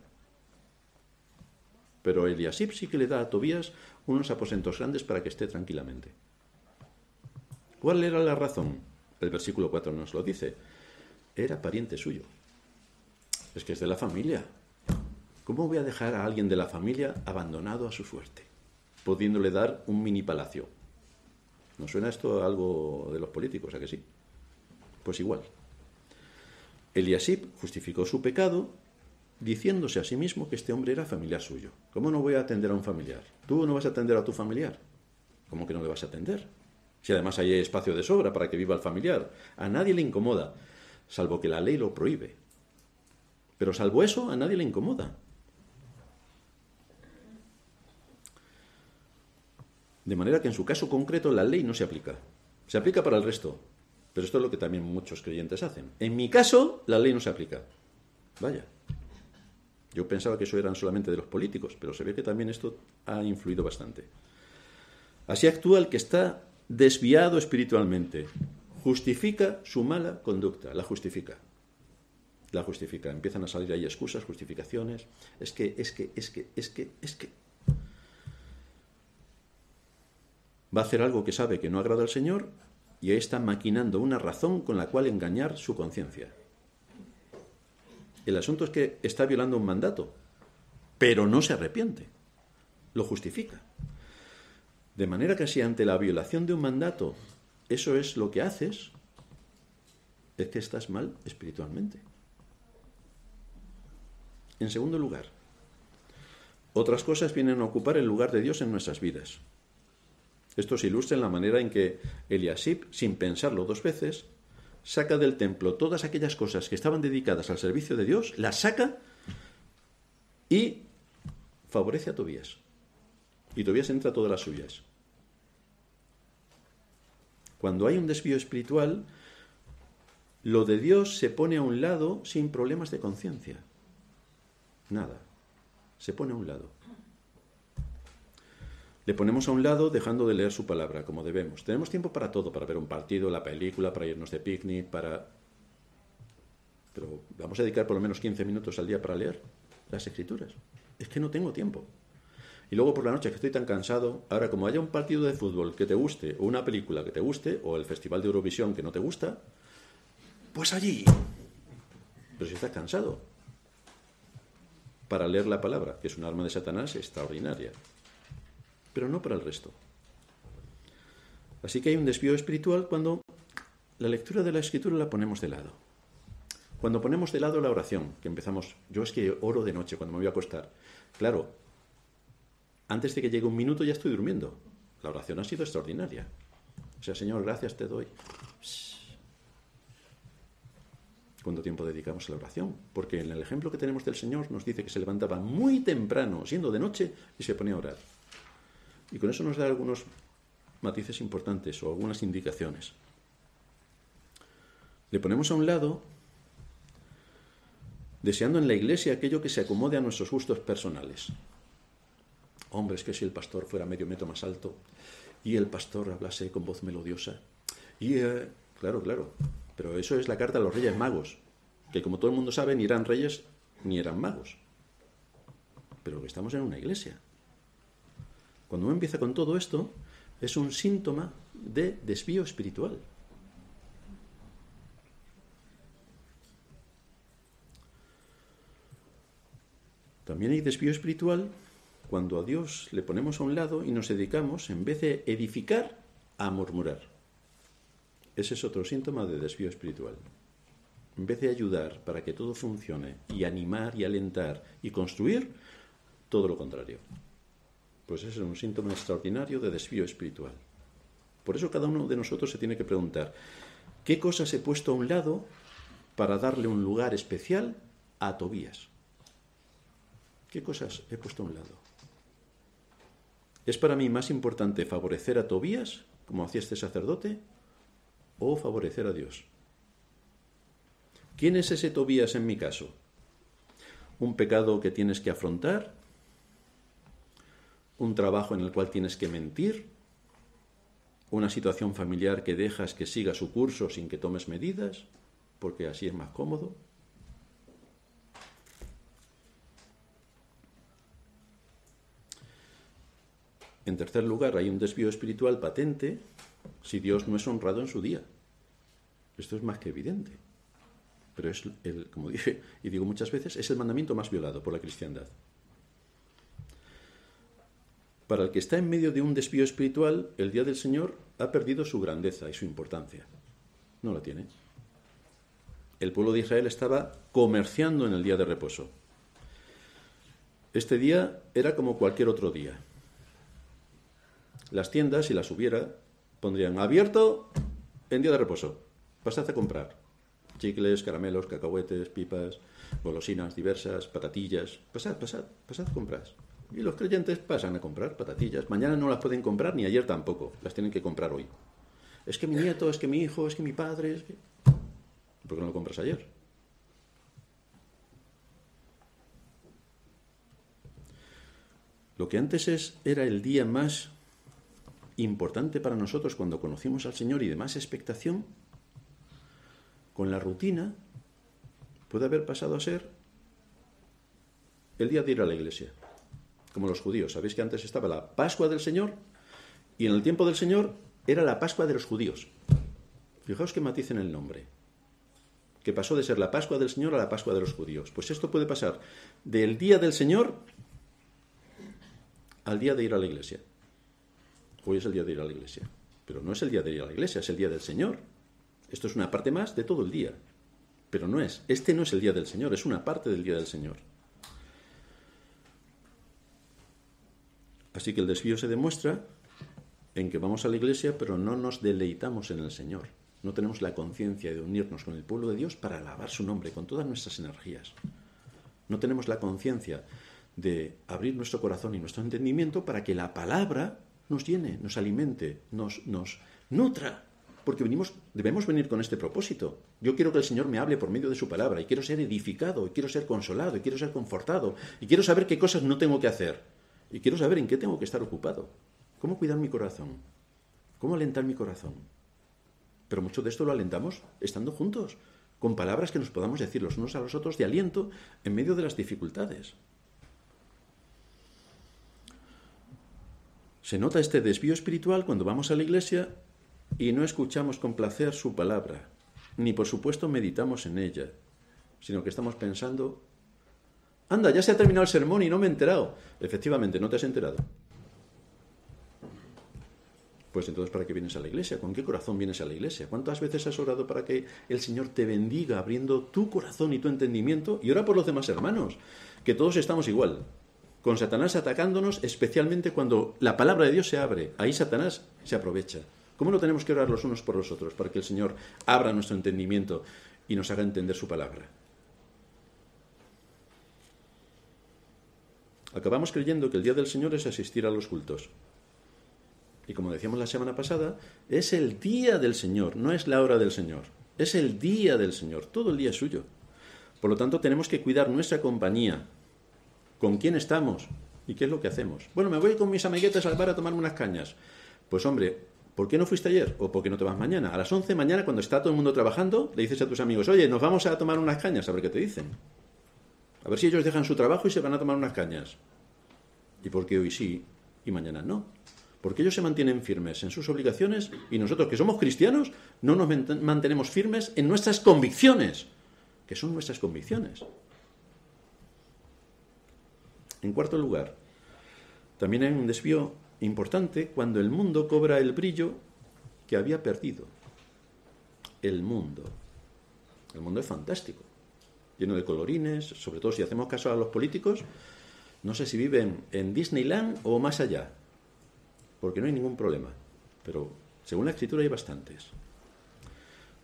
Pero Eliasib sí que le da a Tobías unos aposentos grandes para que esté tranquilamente. ¿Cuál era la razón? El versículo 4 nos lo dice. Era pariente suyo. Es que es de la familia. ¿Cómo voy a dejar a alguien de la familia abandonado a su suerte, pudiéndole dar un mini palacio? ¿No suena esto algo de los políticos, a que sí? Pues igual. Eliasib justificó su pecado diciéndose a sí mismo que este hombre era familiar suyo. ¿Cómo no voy a atender a un familiar? ¿Tú no vas a atender a tu familiar? ¿Cómo que no le vas a atender? Si además hay espacio de sobra para que viva el familiar. A nadie le incomoda, salvo que la ley lo prohíbe. Pero salvo eso, a nadie le incomoda. De manera que en su caso concreto la ley no se aplica. Se aplica para el resto. Pero esto es lo que también muchos creyentes hacen. En mi caso, la ley no se aplica. Vaya. Yo pensaba que eso eran solamente de los políticos, pero se ve que también esto ha influido bastante. Así actúa el que está desviado espiritualmente. Justifica su mala conducta, la justifica la justifica. Empiezan a salir ahí excusas, justificaciones. Es que, es que, es que, es que, es que. Va a hacer algo que sabe que no agrada al Señor y ahí está maquinando una razón con la cual engañar su conciencia. El asunto es que está violando un mandato, pero no se arrepiente. Lo justifica. De manera que si ante la violación de un mandato eso es lo que haces, es que estás mal espiritualmente. En segundo lugar, otras cosas vienen a ocupar el lugar de Dios en nuestras vidas. Esto se ilustra en la manera en que Eliasib, sin pensarlo dos veces, saca del templo todas aquellas cosas que estaban dedicadas al servicio de Dios, las saca y favorece a Tobías. Y Tobías entra a todas las suyas. Cuando hay un desvío espiritual, lo de Dios se pone a un lado sin problemas de conciencia. Nada. Se pone a un lado. Le ponemos a un lado dejando de leer su palabra, como debemos. Tenemos tiempo para todo, para ver un partido, la película, para irnos de picnic, para... Pero vamos a dedicar por lo menos 15 minutos al día para leer las escrituras. Es que no tengo tiempo. Y luego por la noche que estoy tan cansado, ahora como haya un partido de fútbol que te guste, o una película que te guste, o el Festival de Eurovisión que no te gusta, pues allí. Pero si estás cansado. Para leer la palabra, que es un arma de Satanás extraordinaria pero no para el resto. Así que hay un desvío espiritual cuando la lectura de la escritura la ponemos de lado. Cuando ponemos de lado la oración, que empezamos, yo es que oro de noche cuando me voy a acostar. Claro, antes de que llegue un minuto ya estoy durmiendo. La oración ha sido extraordinaria. O sea, Señor, gracias te doy. ¿Cuánto tiempo dedicamos a la oración? Porque en el ejemplo que tenemos del Señor nos dice que se levantaba muy temprano, siendo de noche, y se ponía a orar. Y con eso nos da algunos matices importantes o algunas indicaciones. Le ponemos a un lado, deseando en la iglesia aquello que se acomode a nuestros gustos personales. Hombre, es que si el pastor fuera medio metro más alto y el pastor hablase con voz melodiosa. Y, eh, claro, claro, pero eso es la carta a los reyes magos, que como todo el mundo sabe, ni eran reyes ni eran magos. Pero que estamos en una iglesia. Cuando uno empieza con todo esto, es un síntoma de desvío espiritual. También hay desvío espiritual cuando a Dios le ponemos a un lado y nos dedicamos, en vez de edificar, a murmurar. Ese es otro síntoma de desvío espiritual. En vez de ayudar para que todo funcione y animar y alentar y construir, todo lo contrario. Pues ese es un síntoma extraordinario de desvío espiritual. Por eso cada uno de nosotros se tiene que preguntar, ¿qué cosas he puesto a un lado para darle un lugar especial a Tobías? ¿Qué cosas he puesto a un lado? ¿Es para mí más importante favorecer a Tobías, como hacía este sacerdote, o favorecer a Dios? ¿Quién es ese Tobías en mi caso? ¿Un pecado que tienes que afrontar? un trabajo en el cual tienes que mentir, una situación familiar que dejas que siga su curso sin que tomes medidas, porque así es más cómodo. En tercer lugar, hay un desvío espiritual patente si Dios no es honrado en su día. Esto es más que evidente. Pero es, el, como dije y digo muchas veces, es el mandamiento más violado por la cristiandad. Para el que está en medio de un desvío espiritual, el día del Señor ha perdido su grandeza y su importancia. No la tiene. El pueblo de Israel estaba comerciando en el día de reposo. Este día era como cualquier otro día. Las tiendas, si las hubiera, pondrían abierto en día de reposo. Pasad a comprar. Chicles, caramelos, cacahuetes, pipas, golosinas diversas, patatillas. Pasad, pasad, pasad a comprar. Y los creyentes pasan a comprar patatillas. Mañana no las pueden comprar ni ayer tampoco. Las tienen que comprar hoy. Es que mi nieto, es que mi hijo, es que mi padre, es que... ¿Por qué no lo compras ayer? Lo que antes es, era el día más importante para nosotros cuando conocimos al Señor y de más expectación, con la rutina, puede haber pasado a ser el día de ir a la iglesia como los judíos. Sabéis que antes estaba la Pascua del Señor y en el tiempo del Señor era la Pascua de los judíos. Fijaos que maticen el nombre. Que pasó de ser la Pascua del Señor a la Pascua de los judíos. Pues esto puede pasar del día del Señor al día de ir a la iglesia. Hoy es el día de ir a la iglesia. Pero no es el día de ir a la iglesia, es el día del Señor. Esto es una parte más de todo el día. Pero no es. Este no es el día del Señor, es una parte del día del Señor. Así que el desvío se demuestra en que vamos a la iglesia pero no nos deleitamos en el Señor. No tenemos la conciencia de unirnos con el pueblo de Dios para alabar su nombre con todas nuestras energías. No tenemos la conciencia de abrir nuestro corazón y nuestro entendimiento para que la palabra nos llene, nos alimente, nos, nos nutra. Porque venimos, debemos venir con este propósito. Yo quiero que el Señor me hable por medio de su palabra y quiero ser edificado, y quiero ser consolado, y quiero ser confortado, y quiero saber qué cosas no tengo que hacer, y quiero saber en qué tengo que estar ocupado. ¿Cómo cuidar mi corazón? ¿Cómo alentar mi corazón? Pero mucho de esto lo alentamos estando juntos, con palabras que nos podamos decir los unos a los otros de aliento en medio de las dificultades. Se nota este desvío espiritual cuando vamos a la iglesia y no escuchamos con placer su palabra, ni por supuesto meditamos en ella, sino que estamos pensando, anda, ya se ha terminado el sermón y no me he enterado. Efectivamente, no te has enterado. Pues entonces, ¿para qué vienes a la iglesia? ¿Con qué corazón vienes a la iglesia? ¿Cuántas veces has orado para que el Señor te bendiga abriendo tu corazón y tu entendimiento? Y ora por los demás hermanos, que todos estamos igual, con Satanás atacándonos, especialmente cuando la palabra de Dios se abre. Ahí Satanás se aprovecha. ¿Cómo no tenemos que orar los unos por los otros para que el Señor abra nuestro entendimiento y nos haga entender su palabra? Acabamos creyendo que el día del Señor es asistir a los cultos. Y como decíamos la semana pasada, es el día del Señor, no es la hora del Señor. Es el día del Señor, todo el día es suyo. Por lo tanto, tenemos que cuidar nuestra compañía, con quién estamos y qué es lo que hacemos. Bueno, me voy con mis amiguetes al bar a tomarme unas cañas. Pues hombre, ¿Por qué no fuiste ayer? ¿O por qué no te vas mañana? A las 11 de mañana, cuando está todo el mundo trabajando, le dices a tus amigos, oye, nos vamos a tomar unas cañas, a ver qué te dicen. A ver si ellos dejan su trabajo y se van a tomar unas cañas. ¿Y por qué hoy sí y mañana no? Porque ellos se mantienen firmes en sus obligaciones y nosotros, que somos cristianos, no nos mantenemos firmes en nuestras convicciones, que son nuestras convicciones. En cuarto lugar, también hay un desvío importante cuando el mundo cobra el brillo que había perdido. El mundo. El mundo es fantástico, lleno de colorines, sobre todo si hacemos caso a los políticos, no sé si viven en Disneyland o más allá, porque no hay ningún problema, pero según la escritura hay bastantes.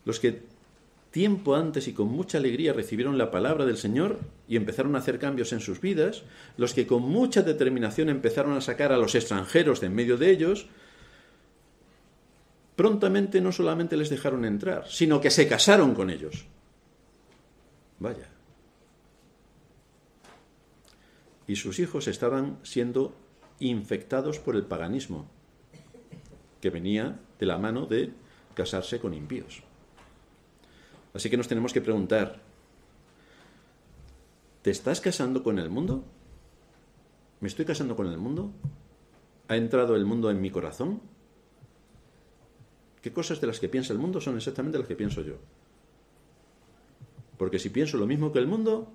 Los que tiempo antes y con mucha alegría recibieron la palabra del Señor y empezaron a hacer cambios en sus vidas, los que con mucha determinación empezaron a sacar a los extranjeros de en medio de ellos, prontamente no solamente les dejaron entrar, sino que se casaron con ellos. Vaya. Y sus hijos estaban siendo infectados por el paganismo, que venía de la mano de casarse con impíos. Así que nos tenemos que preguntar, ¿te estás casando con el mundo? ¿Me estoy casando con el mundo? ¿Ha entrado el mundo en mi corazón? ¿Qué cosas de las que piensa el mundo son exactamente las que pienso yo? Porque si pienso lo mismo que el mundo,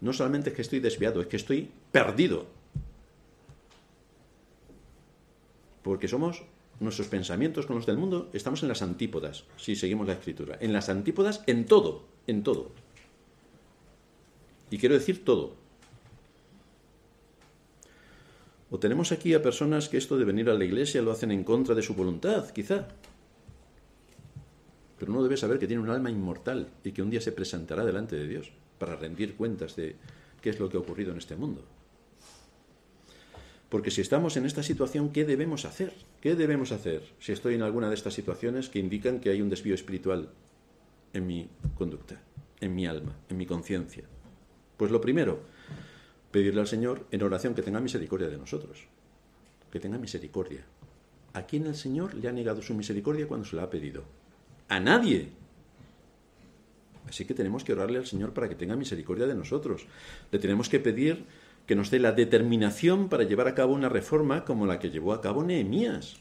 no solamente es que estoy desviado, es que estoy perdido. Porque somos nuestros pensamientos con los del mundo, estamos en las antípodas, si seguimos la escritura. En las antípodas en todo, en todo. Y quiero decir todo. O tenemos aquí a personas que esto de venir a la iglesia lo hacen en contra de su voluntad, quizá. Pero uno debe saber que tiene un alma inmortal y que un día se presentará delante de Dios para rendir cuentas de qué es lo que ha ocurrido en este mundo. Porque si estamos en esta situación, ¿qué debemos hacer? ¿Qué debemos hacer si estoy en alguna de estas situaciones que indican que hay un desvío espiritual en mi conducta, en mi alma, en mi conciencia? Pues lo primero, pedirle al Señor en oración que tenga misericordia de nosotros, que tenga misericordia. ¿A quién el Señor le ha negado su misericordia cuando se la ha pedido? A nadie. Así que tenemos que orarle al Señor para que tenga misericordia de nosotros. Le tenemos que pedir que nos dé la determinación para llevar a cabo una reforma como la que llevó a cabo Nehemías.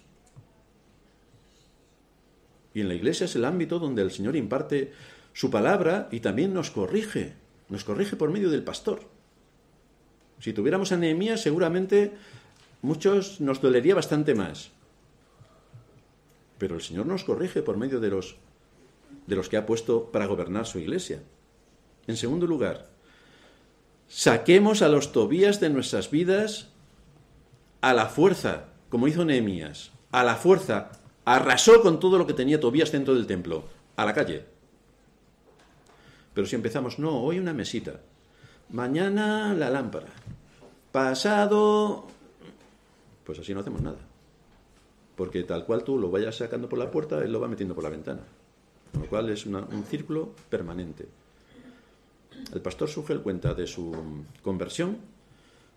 Y en la iglesia es el ámbito donde el Señor imparte su palabra y también nos corrige, nos corrige por medio del pastor. Si tuviéramos a Nehemías, seguramente muchos nos dolería bastante más. Pero el Señor nos corrige por medio de los de los que ha puesto para gobernar su iglesia. En segundo lugar, Saquemos a los Tobías de nuestras vidas a la fuerza, como hizo Nehemías, a la fuerza, arrasó con todo lo que tenía Tobías dentro del templo, a la calle. Pero si empezamos, no, hoy una mesita, mañana la lámpara, pasado, pues así no hacemos nada. Porque tal cual tú lo vayas sacando por la puerta, él lo va metiendo por la ventana. Con lo cual es un círculo permanente. El pastor Sugel cuenta de su conversión,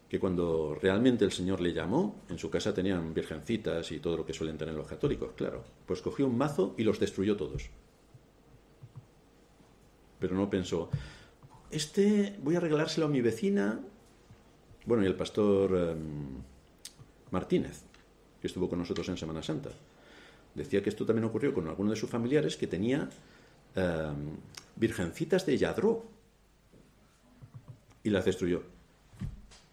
que cuando realmente el Señor le llamó, en su casa tenían virgencitas y todo lo que suelen tener los católicos, claro. Pues cogió un mazo y los destruyó todos. Pero no pensó, este voy a regalárselo a mi vecina. Bueno, y el pastor em, Martínez, que estuvo con nosotros en Semana Santa, decía que esto también ocurrió con alguno de sus familiares que tenía em, virgencitas de Yadró y las destruyó.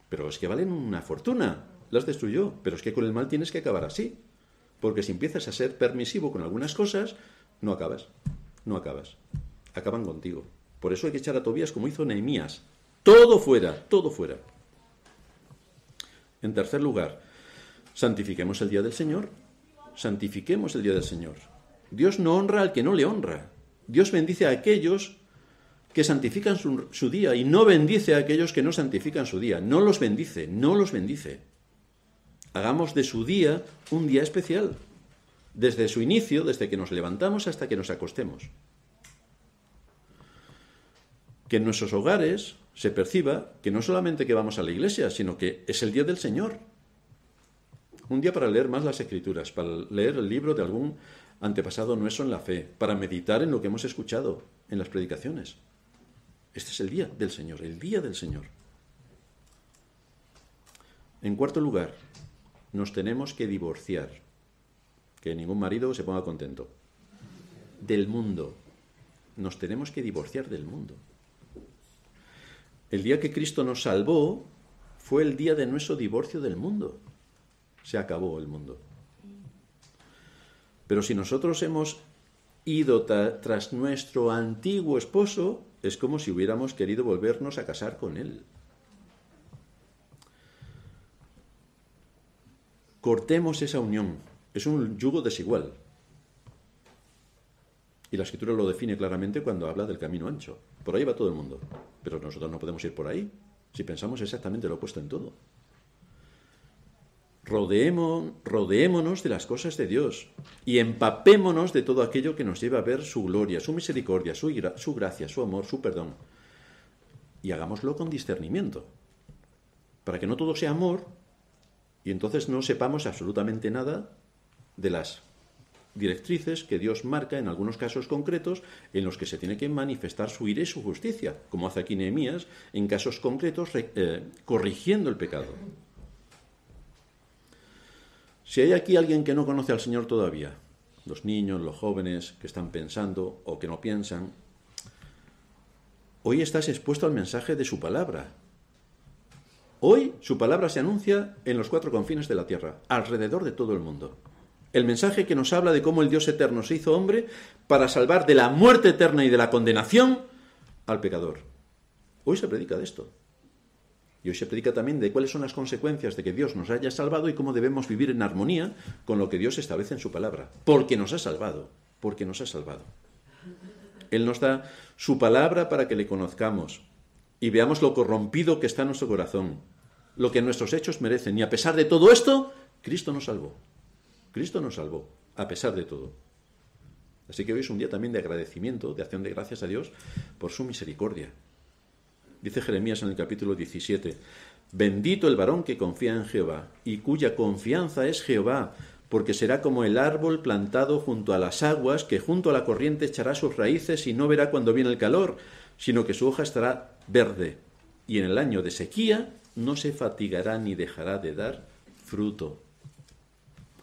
Pero es que valen una fortuna, las destruyó, pero es que con el mal tienes que acabar así, porque si empiezas a ser permisivo con algunas cosas, no acabas, no acabas, acaban contigo. Por eso hay que echar a Tobías como hizo Nehemías. Todo fuera, todo fuera. En tercer lugar, santifiquemos el día del Señor. Santifiquemos el día del Señor. Dios no honra al que no le honra. Dios bendice a aquellos que santifican su, día y no bendice a aquellos que no santifican su día. No los bendice, no los bendice. Hagamos de su día un día especial, desde su inicio, desde que nos levantamos hasta que nos acostemos que en nuestros hogares se perciba que no solamente que vamos a la iglesia, sino que es el día del Señor. Un día para leer más las escrituras, para leer el libro de algún antepasado nuestro en la fe, para meditar en lo que hemos escuchado en las predicaciones. Este es el día del Señor, el día del Señor. En cuarto lugar, nos tenemos que divorciar, que ningún marido se ponga contento, del mundo. Nos tenemos que divorciar del mundo. El día que Cristo nos salvó fue el día de nuestro divorcio del mundo. Se acabó el mundo. Pero si nosotros hemos ido tras nuestro antiguo esposo, es como si hubiéramos querido volvernos a casar con él. Cortemos esa unión. Es un yugo desigual. Y la escritura lo define claramente cuando habla del camino ancho. Por ahí va todo el mundo. Pero nosotros no podemos ir por ahí si pensamos exactamente lo opuesto en todo. Rodeémonos de las cosas de Dios y empapémonos de todo aquello que nos lleva a ver su gloria, su misericordia, su, su gracia, su amor, su perdón. Y hagámoslo con discernimiento, para que no todo sea amor y entonces no sepamos absolutamente nada de las directrices que Dios marca en algunos casos concretos en los que se tiene que manifestar su ira y su justicia, como hace aquí Nehemías, en casos concretos eh, corrigiendo el pecado. Si hay aquí alguien que no conoce al Señor todavía, los niños, los jóvenes que están pensando o que no piensan, hoy estás expuesto al mensaje de su palabra. Hoy su palabra se anuncia en los cuatro confines de la tierra, alrededor de todo el mundo. El mensaje que nos habla de cómo el Dios eterno se hizo hombre para salvar de la muerte eterna y de la condenación al pecador. Hoy se predica de esto. Y hoy se predica también de cuáles son las consecuencias de que Dios nos haya salvado y cómo debemos vivir en armonía con lo que Dios establece en su palabra. Porque nos ha salvado, porque nos ha salvado. Él nos da su palabra para que le conozcamos y veamos lo corrompido que está nuestro corazón, lo que nuestros hechos merecen. Y a pesar de todo esto, Cristo nos salvó. Cristo nos salvó, a pesar de todo. Así que hoy es un día también de agradecimiento, de acción de gracias a Dios por su misericordia. Dice Jeremías en el capítulo 17, bendito el varón que confía en Jehová y cuya confianza es Jehová, porque será como el árbol plantado junto a las aguas, que junto a la corriente echará sus raíces y no verá cuando viene el calor, sino que su hoja estará verde, y en el año de sequía no se fatigará ni dejará de dar fruto.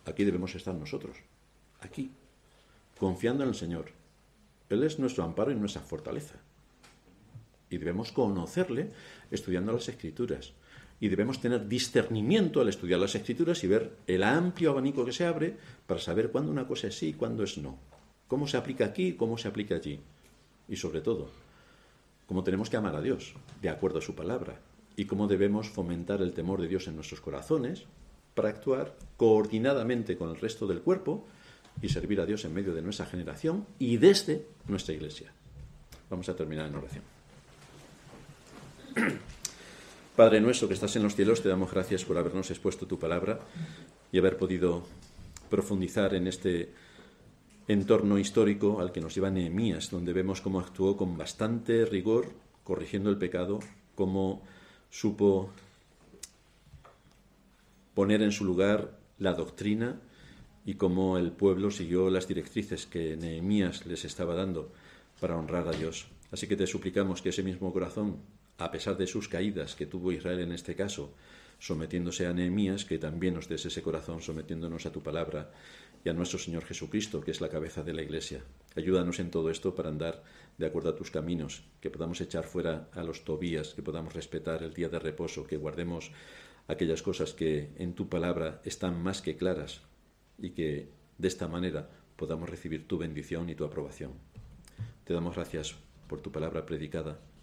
Aquí debemos estar nosotros, aquí, confiando en el Señor. Él es nuestro amparo y nuestra fortaleza. Y debemos conocerle estudiando las escrituras. Y debemos tener discernimiento al estudiar las escrituras y ver el amplio abanico que se abre para saber cuándo una cosa es sí y cuándo es no. Cómo se aplica aquí y cómo se aplica allí. Y sobre todo, cómo tenemos que amar a Dios de acuerdo a su palabra. Y cómo debemos fomentar el temor de Dios en nuestros corazones para actuar coordinadamente con el resto del cuerpo y servir a Dios en medio de nuestra generación y desde nuestra iglesia. Vamos a terminar en oración. Padre nuestro que estás en los cielos, te damos gracias por habernos expuesto tu palabra y haber podido profundizar en este entorno histórico al que nos lleva Nehemías, donde vemos cómo actuó con bastante rigor, corrigiendo el pecado, cómo supo poner en su lugar la doctrina y cómo el pueblo siguió las directrices que Nehemías les estaba dando para honrar a Dios. Así que te suplicamos que ese mismo corazón, a pesar de sus caídas que tuvo Israel en este caso, sometiéndose a Nehemías, que también nos des ese corazón sometiéndonos a tu palabra y a nuestro Señor Jesucristo, que es la cabeza de la Iglesia. Ayúdanos en todo esto para andar de acuerdo a tus caminos, que podamos echar fuera a los tobías, que podamos respetar el día de reposo, que guardemos aquellas cosas que en tu palabra están más que claras y que de esta manera podamos recibir tu bendición y tu aprobación. Te damos gracias por tu palabra predicada